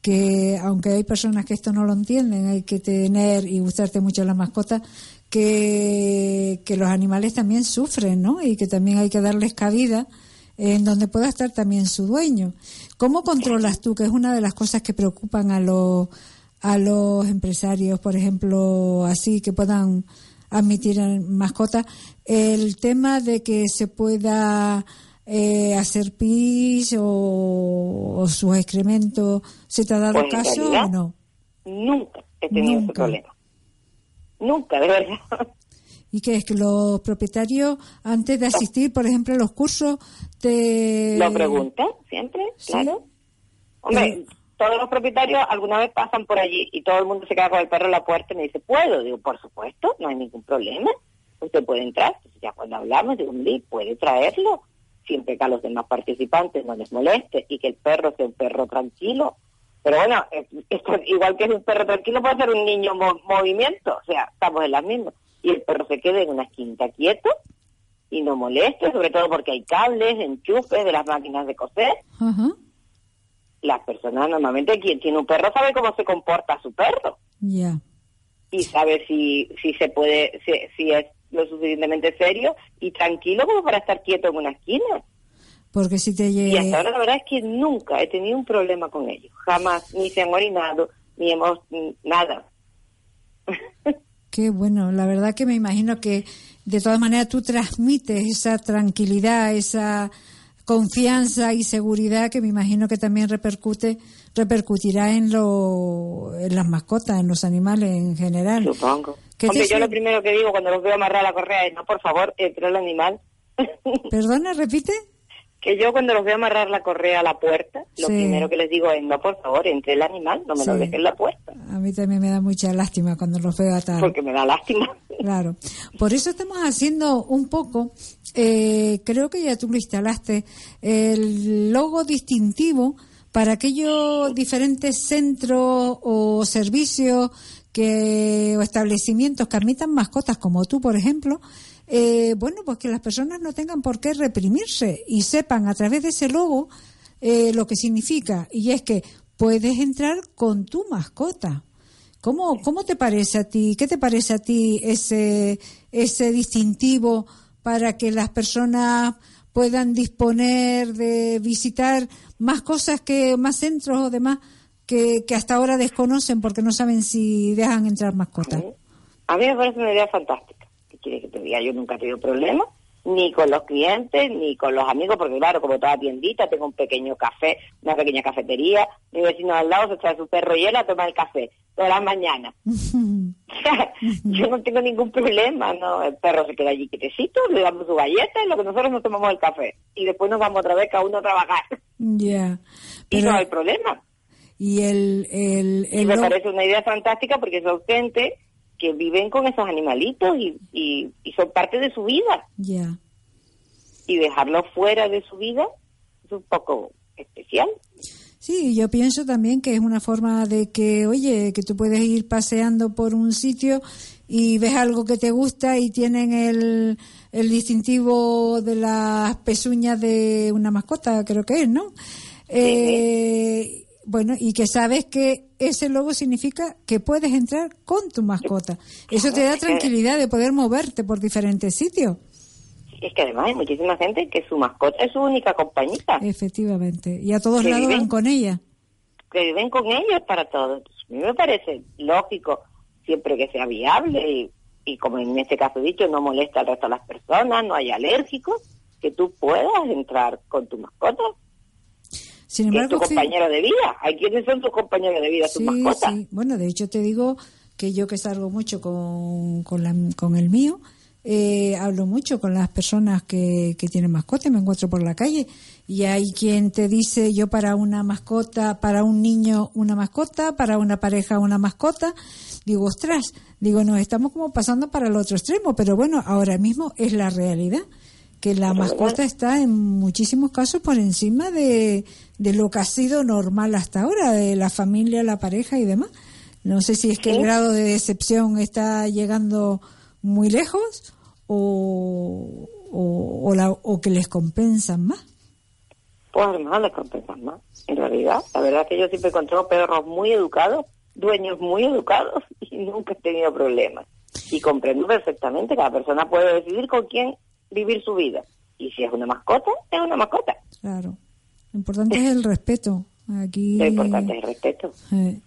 que aunque hay personas que esto no lo entienden, hay que tener y gustarte mucho la mascota, que, que los animales también sufren, ¿no? Y que también hay que darles cabida en donde pueda estar también su dueño. ¿Cómo controlas tú, que es una de las cosas que preocupan a los, a los empresarios, por ejemplo, así que puedan admitir mascotas, el tema de que se pueda eh, hacer pis o, o sus excrementos, ¿se te ha dado Pues caso o no? Nunca he tenido ese Nunca. problema. Nunca, de verdad. Y que es que los propietarios, antes de asistir, por ejemplo, a los cursos, te... Lo preguntan siempre, claro. Hombre, todos los propietarios alguna vez pasan por allí y todo el mundo se queda con el perro en la puerta y me dice, ¿puedo? Digo, por supuesto, no hay ningún problema. Usted puede entrar. Entonces ya cuando hablamos, digo, "Hombre, puede traerlo. Siempre que a los demás participantes no les moleste y que el perro sea un perro tranquilo. Pero bueno, eh, esto, igual que es un perro tranquilo, puede ser un niño en mo- movimiento. O sea, estamos en las mismas. Y el perro se quede en una esquina quieto y no moleste, sobre todo porque hay cables, enchufes de las máquinas de coser las personas normalmente quien tiene un perro sabe cómo se comporta su perro ya. y sabe si si se puede si, si es lo suficientemente serio y tranquilo como para estar quieto en una esquina. Porque si te y hasta ahora la verdad es que nunca he tenido un problema con ellos. Jamás ni se han orinado ni hemos nada. Qué bueno, la verdad que me imagino que de todas maneras tú transmites esa tranquilidad, esa confianza y seguridad que me imagino que también repercute repercutirá en lo, en las mascotas, en los animales en general. supongo ¿Qué te hombre yo sue- lo primero que digo cuando los veo amarrar la correa es no por favor entre el animal Perdona, repite. que yo cuando los veo amarrar la correa a la puerta lo Sí. primero que les digo es no por favor entre el animal no me lo Sí. dejes en la puerta A mí también me da mucha lástima cuando los veo atados. porque me da lástima Claro. Por eso estamos haciendo un poco, eh, creo que ya tú lo instalaste, el logo distintivo para aquellos diferentes centros o servicios que, o establecimientos que admitan mascotas como tú, por ejemplo, eh, bueno, pues que las personas no tengan por qué reprimirse y sepan a través de ese logo eh, lo que significa. Y es que puedes entrar con tu mascota. ¿Cómo, ¿Cómo te parece a ti? ¿Qué te parece a ti ese, ese distintivo para que las personas puedan disponer de visitar más cosas que más centros o demás que, que hasta ahora desconocen porque no saben si dejan entrar mascotas? A mí me parece una idea fantástica. ¿Qué quieres que te diga? Yo nunca he tenido problemas, ni con los clientes, ni con los amigos, porque claro, como toda tiendita, tengo un pequeño café, una pequeña cafetería, mi vecino al lado se trae su perro y él a tomar el café todas las mañanas. Yo no tengo ningún problema, ¿no? El perro se queda allí quietecito, le damos su galleta y lo que nosotros nos tomamos el café. Y después nos vamos otra vez cada uno a trabajar. Ya. Y no hay problema. Y el... el, Y me parece una idea fantástica porque son gente que viven con esos animalitos y, y, y son parte de su vida. Ya. Y dejarlos fuera de su vida es un poco especial. Sí, yo pienso también que es una forma de que, oye, que tú puedes ir paseando por un sitio y ves algo que te gusta y tienen el, el distintivo de las pezuñas de una mascota, creo que es, ¿no? Eh, bueno, y que sabes que ese logo significa que puedes entrar con tu mascota. Eso te da tranquilidad de poder moverte por diferentes sitios. Es que además hay muchísima gente que su mascota es su única compañita. Efectivamente. Y a todos Que lados viven- van con ella. que viven con ellos para todo. Entonces, a mí me parece lógico, siempre que sea viable y, y como en este caso he dicho, no molesta al resto de las personas, no hay alérgicos, que tú puedas entrar con tu mascota, Sin que es tu embargo, compañero de vida. Hay quienes son tus compañeros de vida, tus Sí, mascotas. sí. Bueno, de hecho te digo que yo que salgo mucho con, con, la- con el mío, eh, hablo mucho con las personas que, que tienen mascota, me encuentro por la calle y hay quien te dice yo para una mascota, para un niño una mascota, para una pareja una mascota. Digo, ostras, digo, nos estamos como pasando para el otro extremo, pero bueno, ahora mismo es la realidad que la mascota está en muchísimos casos por encima de, de lo que ha sido normal hasta ahora, de la familia, la pareja y demás. No sé si es que el grado de decepción está llegando muy lejos o, o, o la- o que les compensan más. Pues a lo mejor les compensan más. En realidad, la verdad es que yo siempre he encontrado perros muy educados, dueños muy educados y nunca he tenido problemas. Y comprendo perfectamente que cada persona puede decidir con quién vivir su vida. Y si es una mascota, es una mascota. Claro. Lo importante es el respeto. Aquí. Lo importante es el respeto. Eh,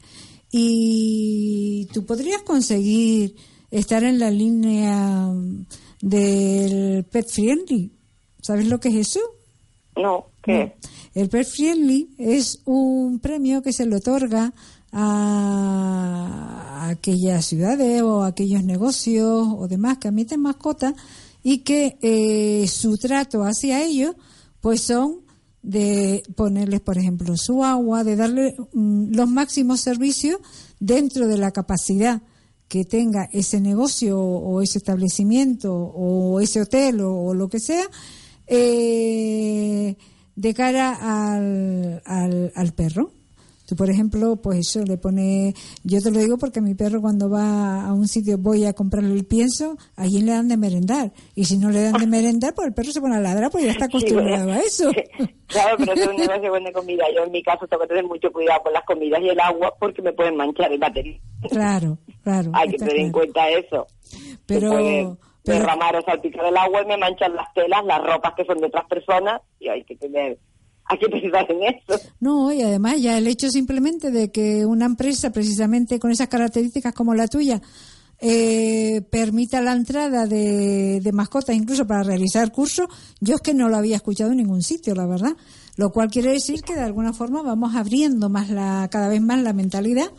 Y tú podrías conseguir estar en la línea del pet friendly. ¿Sabes lo que es eso? No, ¿qué? El Pet Friendly es un premio que se le otorga a aquellas ciudades o aquellos negocios o demás que admiten mascotas y que eh, su trato hacia ellos pues son de ponerles por ejemplo su agua, de darle mm, los máximos servicios dentro de la capacidad que tenga ese negocio o ese establecimiento o ese hotel o, lo que sea eh, de cara al, al perro. Tú, por ejemplo, pues eso le pone, yo te lo digo porque mi perro cuando va a un sitio voy a comprarle el pienso, allí le dan de merendar. Y si no le dan de merendar, pues el perro se pone a ladrar porque ya está acostumbrado a eso. Claro, pero es un negocio bueno de comida. Yo en mi caso tengo que tener mucho cuidado con las comidas y el agua porque me pueden manchar el batería. Claro, claro. Hay que tener en cuenta eso. Pero- derramar o salpicar el agua y me manchan las telas, las ropas que son de otras personas y hay que tener, hay que pensar en eso. No, y además ya el hecho simplemente de que una empresa precisamente con esas características como la tuya eh, permita la entrada de, de mascotas incluso para realizar cursos, yo es que no lo había escuchado en ningún sitio, la verdad. Lo cual quiere decir que de alguna forma vamos abriendo más la, cada vez más la mentalidad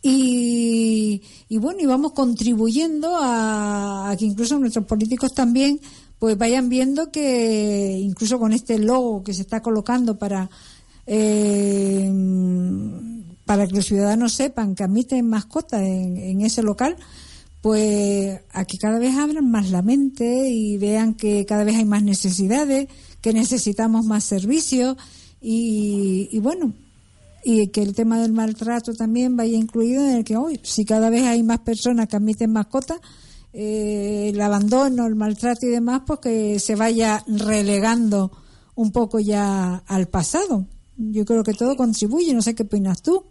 y, y bueno, y vamos contribuyendo a, a que incluso nuestros políticos también pues vayan viendo que incluso con este logo que se está colocando para eh, para que los ciudadanos sepan que admiten mascotas en, ese local, pues a que cada vez abran más la mente y vean que cada vez hay más necesidades, que necesitamos más servicios y, y bueno, y que el tema del maltrato también vaya incluido en el que hoy, si cada vez hay más personas que admiten mascotas, eh, el abandono, el maltrato y demás, pues que se vaya relegando un poco ya al pasado. Yo creo que todo contribuye, no sé qué opinas tú.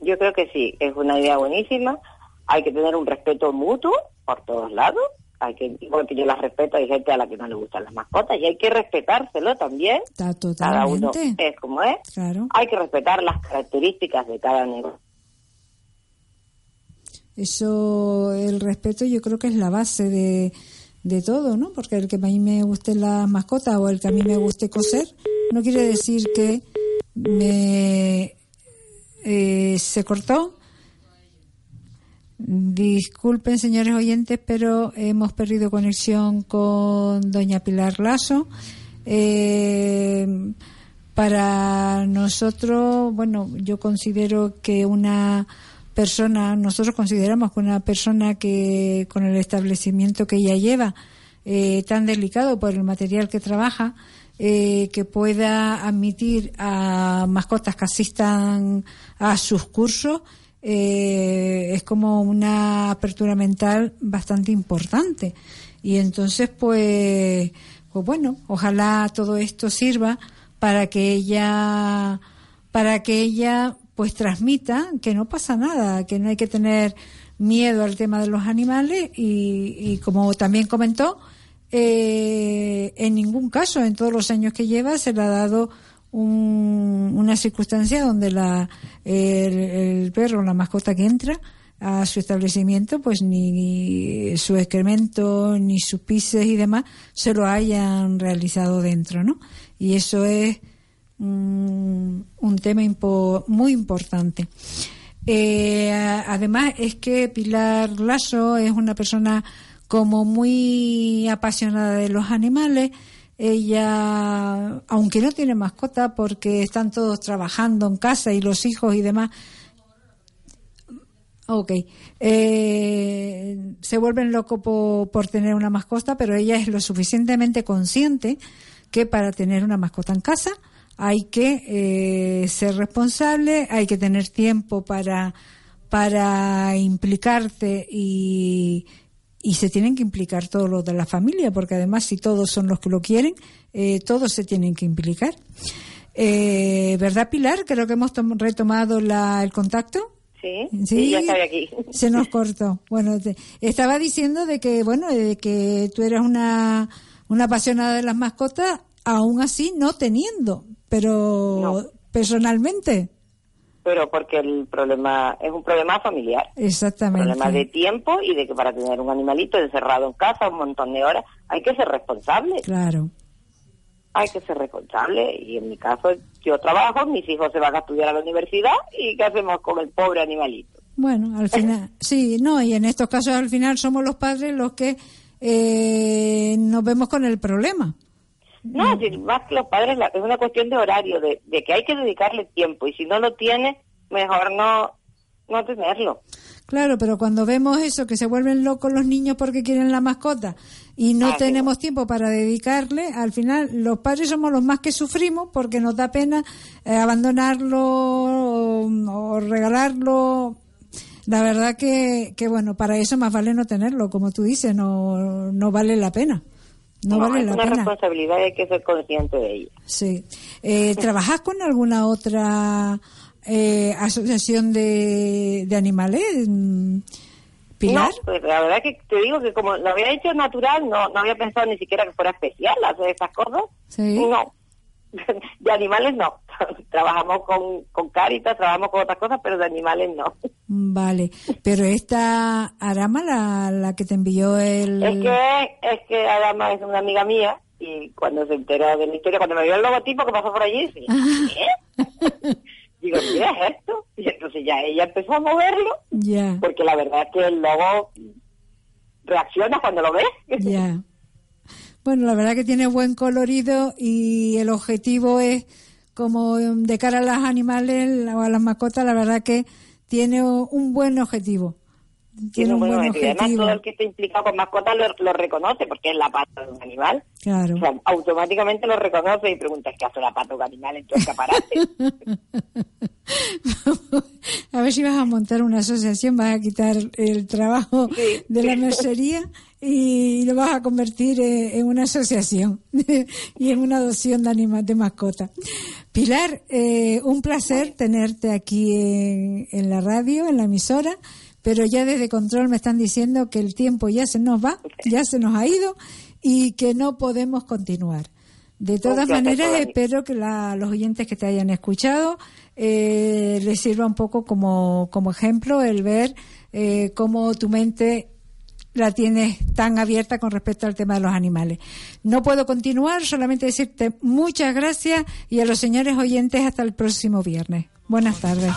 Yo creo que sí, es una idea buenísima. Hay que tener un respeto mutuo por todos lados. Hay que, igual que yo las respeto, hay gente a la que no le gustan las mascotas y hay que respetárselo también. Está Cada uno totalmente. es como es. Claro. Hay que respetar las características de cada negocio. Eso, el respeto yo creo que es la base de, de todo, ¿no? Porque el que a mí me guste la mascota o el que a mí me guste coser, no quiere decir que me eh, se cortó. Disculpen, señores oyentes, pero hemos perdido conexión con doña Pilar Lazo. Eh, para nosotros, bueno, yo considero que una persona, nosotros consideramos que una persona que con el establecimiento que ella lleva, eh, tan delicado por el material que trabaja, eh, que pueda admitir a mascotas que asistan a sus cursos, eh, es como una apertura mental bastante importante. Y entonces, pues, pues bueno, ojalá todo esto sirva para que ella, para que ella pues transmita que no pasa nada, que no hay que tener miedo al tema de los animales y, como también comentó, eh, en ningún caso, en todos los años que lleva, se le ha dado una circunstancia donde la, el, perro, la mascota que entra a su establecimiento, pues ni, su excremento, ni sus pises y demás se lo hayan realizado dentro, ¿no? Y eso es un, tema muy importante. Eh, además es que Pilar Lasso es una persona como muy apasionada de los animales. Ella, aunque no tiene mascota porque están todos trabajando en casa y los hijos y demás, Ok. Eh, se vuelven locos por, por, tener una mascota, pero ella es lo suficientemente consciente que para tener una mascota en casa hay que eh, ser responsable, hay que tener tiempo para, para implicarte y, y se tienen que implicar todos los de la familia, porque además si todos son los que lo quieren, eh, todos se tienen que implicar. Eh, ¿Verdad, Pilar? Creo que hemos retomado la, el contacto. Sí, sí, ya estoy aquí. Se nos cortó. Bueno, estaba diciendo de que, bueno, de que tú eras una una apasionada de las mascotas, aún así no teniendo, pero personalmente. Pero porque el problema es un problema familiar. Exactamente. Un problema de tiempo y de que para tener un animalito encerrado en casa un montón de horas hay que ser responsable. Claro. Hay que ser responsable y en mi caso yo trabajo, mis hijos se van a estudiar a la universidad y ¿qué hacemos con el pobre animalito? Bueno, al final, sí, no, y en estos casos al final somos los padres los que eh, nos vemos con el problema. No, más que los padres es una cuestión de horario, de, que hay que dedicarle tiempo y si no lo tiene, mejor no, no tenerlo. Claro, pero cuando vemos eso, que se vuelven locos los niños porque quieren la mascota y no ah, tenemos tiempo para dedicarle, al final los padres somos los más que sufrimos porque nos da pena eh, abandonarlo o regalarlo la verdad que, que, bueno, para eso más vale no tenerlo, como tú dices, no, no vale la pena. No, vale la una responsabilidad hay que ser consciente de ella. Sí. Eh, ¿Trabajas con alguna otra eh, asociación de, de animales? Mm, Pilar? No, pues la verdad que te digo que como lo había hecho natural, no, no había pensado ni siquiera que fuera especial hacer esas cosas. Sí. No, de animales no. trabajamos con, con Caritas, trabajamos con otras cosas, pero de animales no. Vale, pero esta Arama, la, la que te envió el... Es que, es que Arama es una amiga mía y cuando se enteró de la historia, cuando me vio el logotipo que pasó por allí, dije, ¿qué? Digo, ¿qué es esto? Y entonces ya ella empezó a moverlo, ya porque la verdad es que el logo reacciona cuando lo ves. Ya. Bueno, la verdad que tiene buen colorido y el objetivo es como de cara a los animales o a las mascotas, la verdad que tiene un buen objetivo. Tiene, un buen, objetivo. Además, todo el que está implicado con mascotas lo, reconoce porque es la pata de un animal. Claro. O sea, automáticamente lo reconoce y pregunta, ¿qué hace la pata de un animal en tu escaparate? a ver si vas a montar una asociación, vas a quitar el trabajo de la mercería y lo vas a convertir eh, en una asociación y en una adopción de animales de mascota. Pilar, eh, un placer tenerte aquí en, en, la radio, en la emisora, pero ya desde control me están diciendo que el tiempo ya se nos va, ya se nos ha ido y que no podemos continuar. De todas maneras, espero que los oyentes que te hayan escuchado eh, les sirva un poco como, como ejemplo el ver eh, cómo tu mente la tienes tan abierta con respecto al tema de los animales. No puedo continuar, solamente decirte muchas gracias y a los señores oyentes hasta el próximo viernes. Buenas tardes.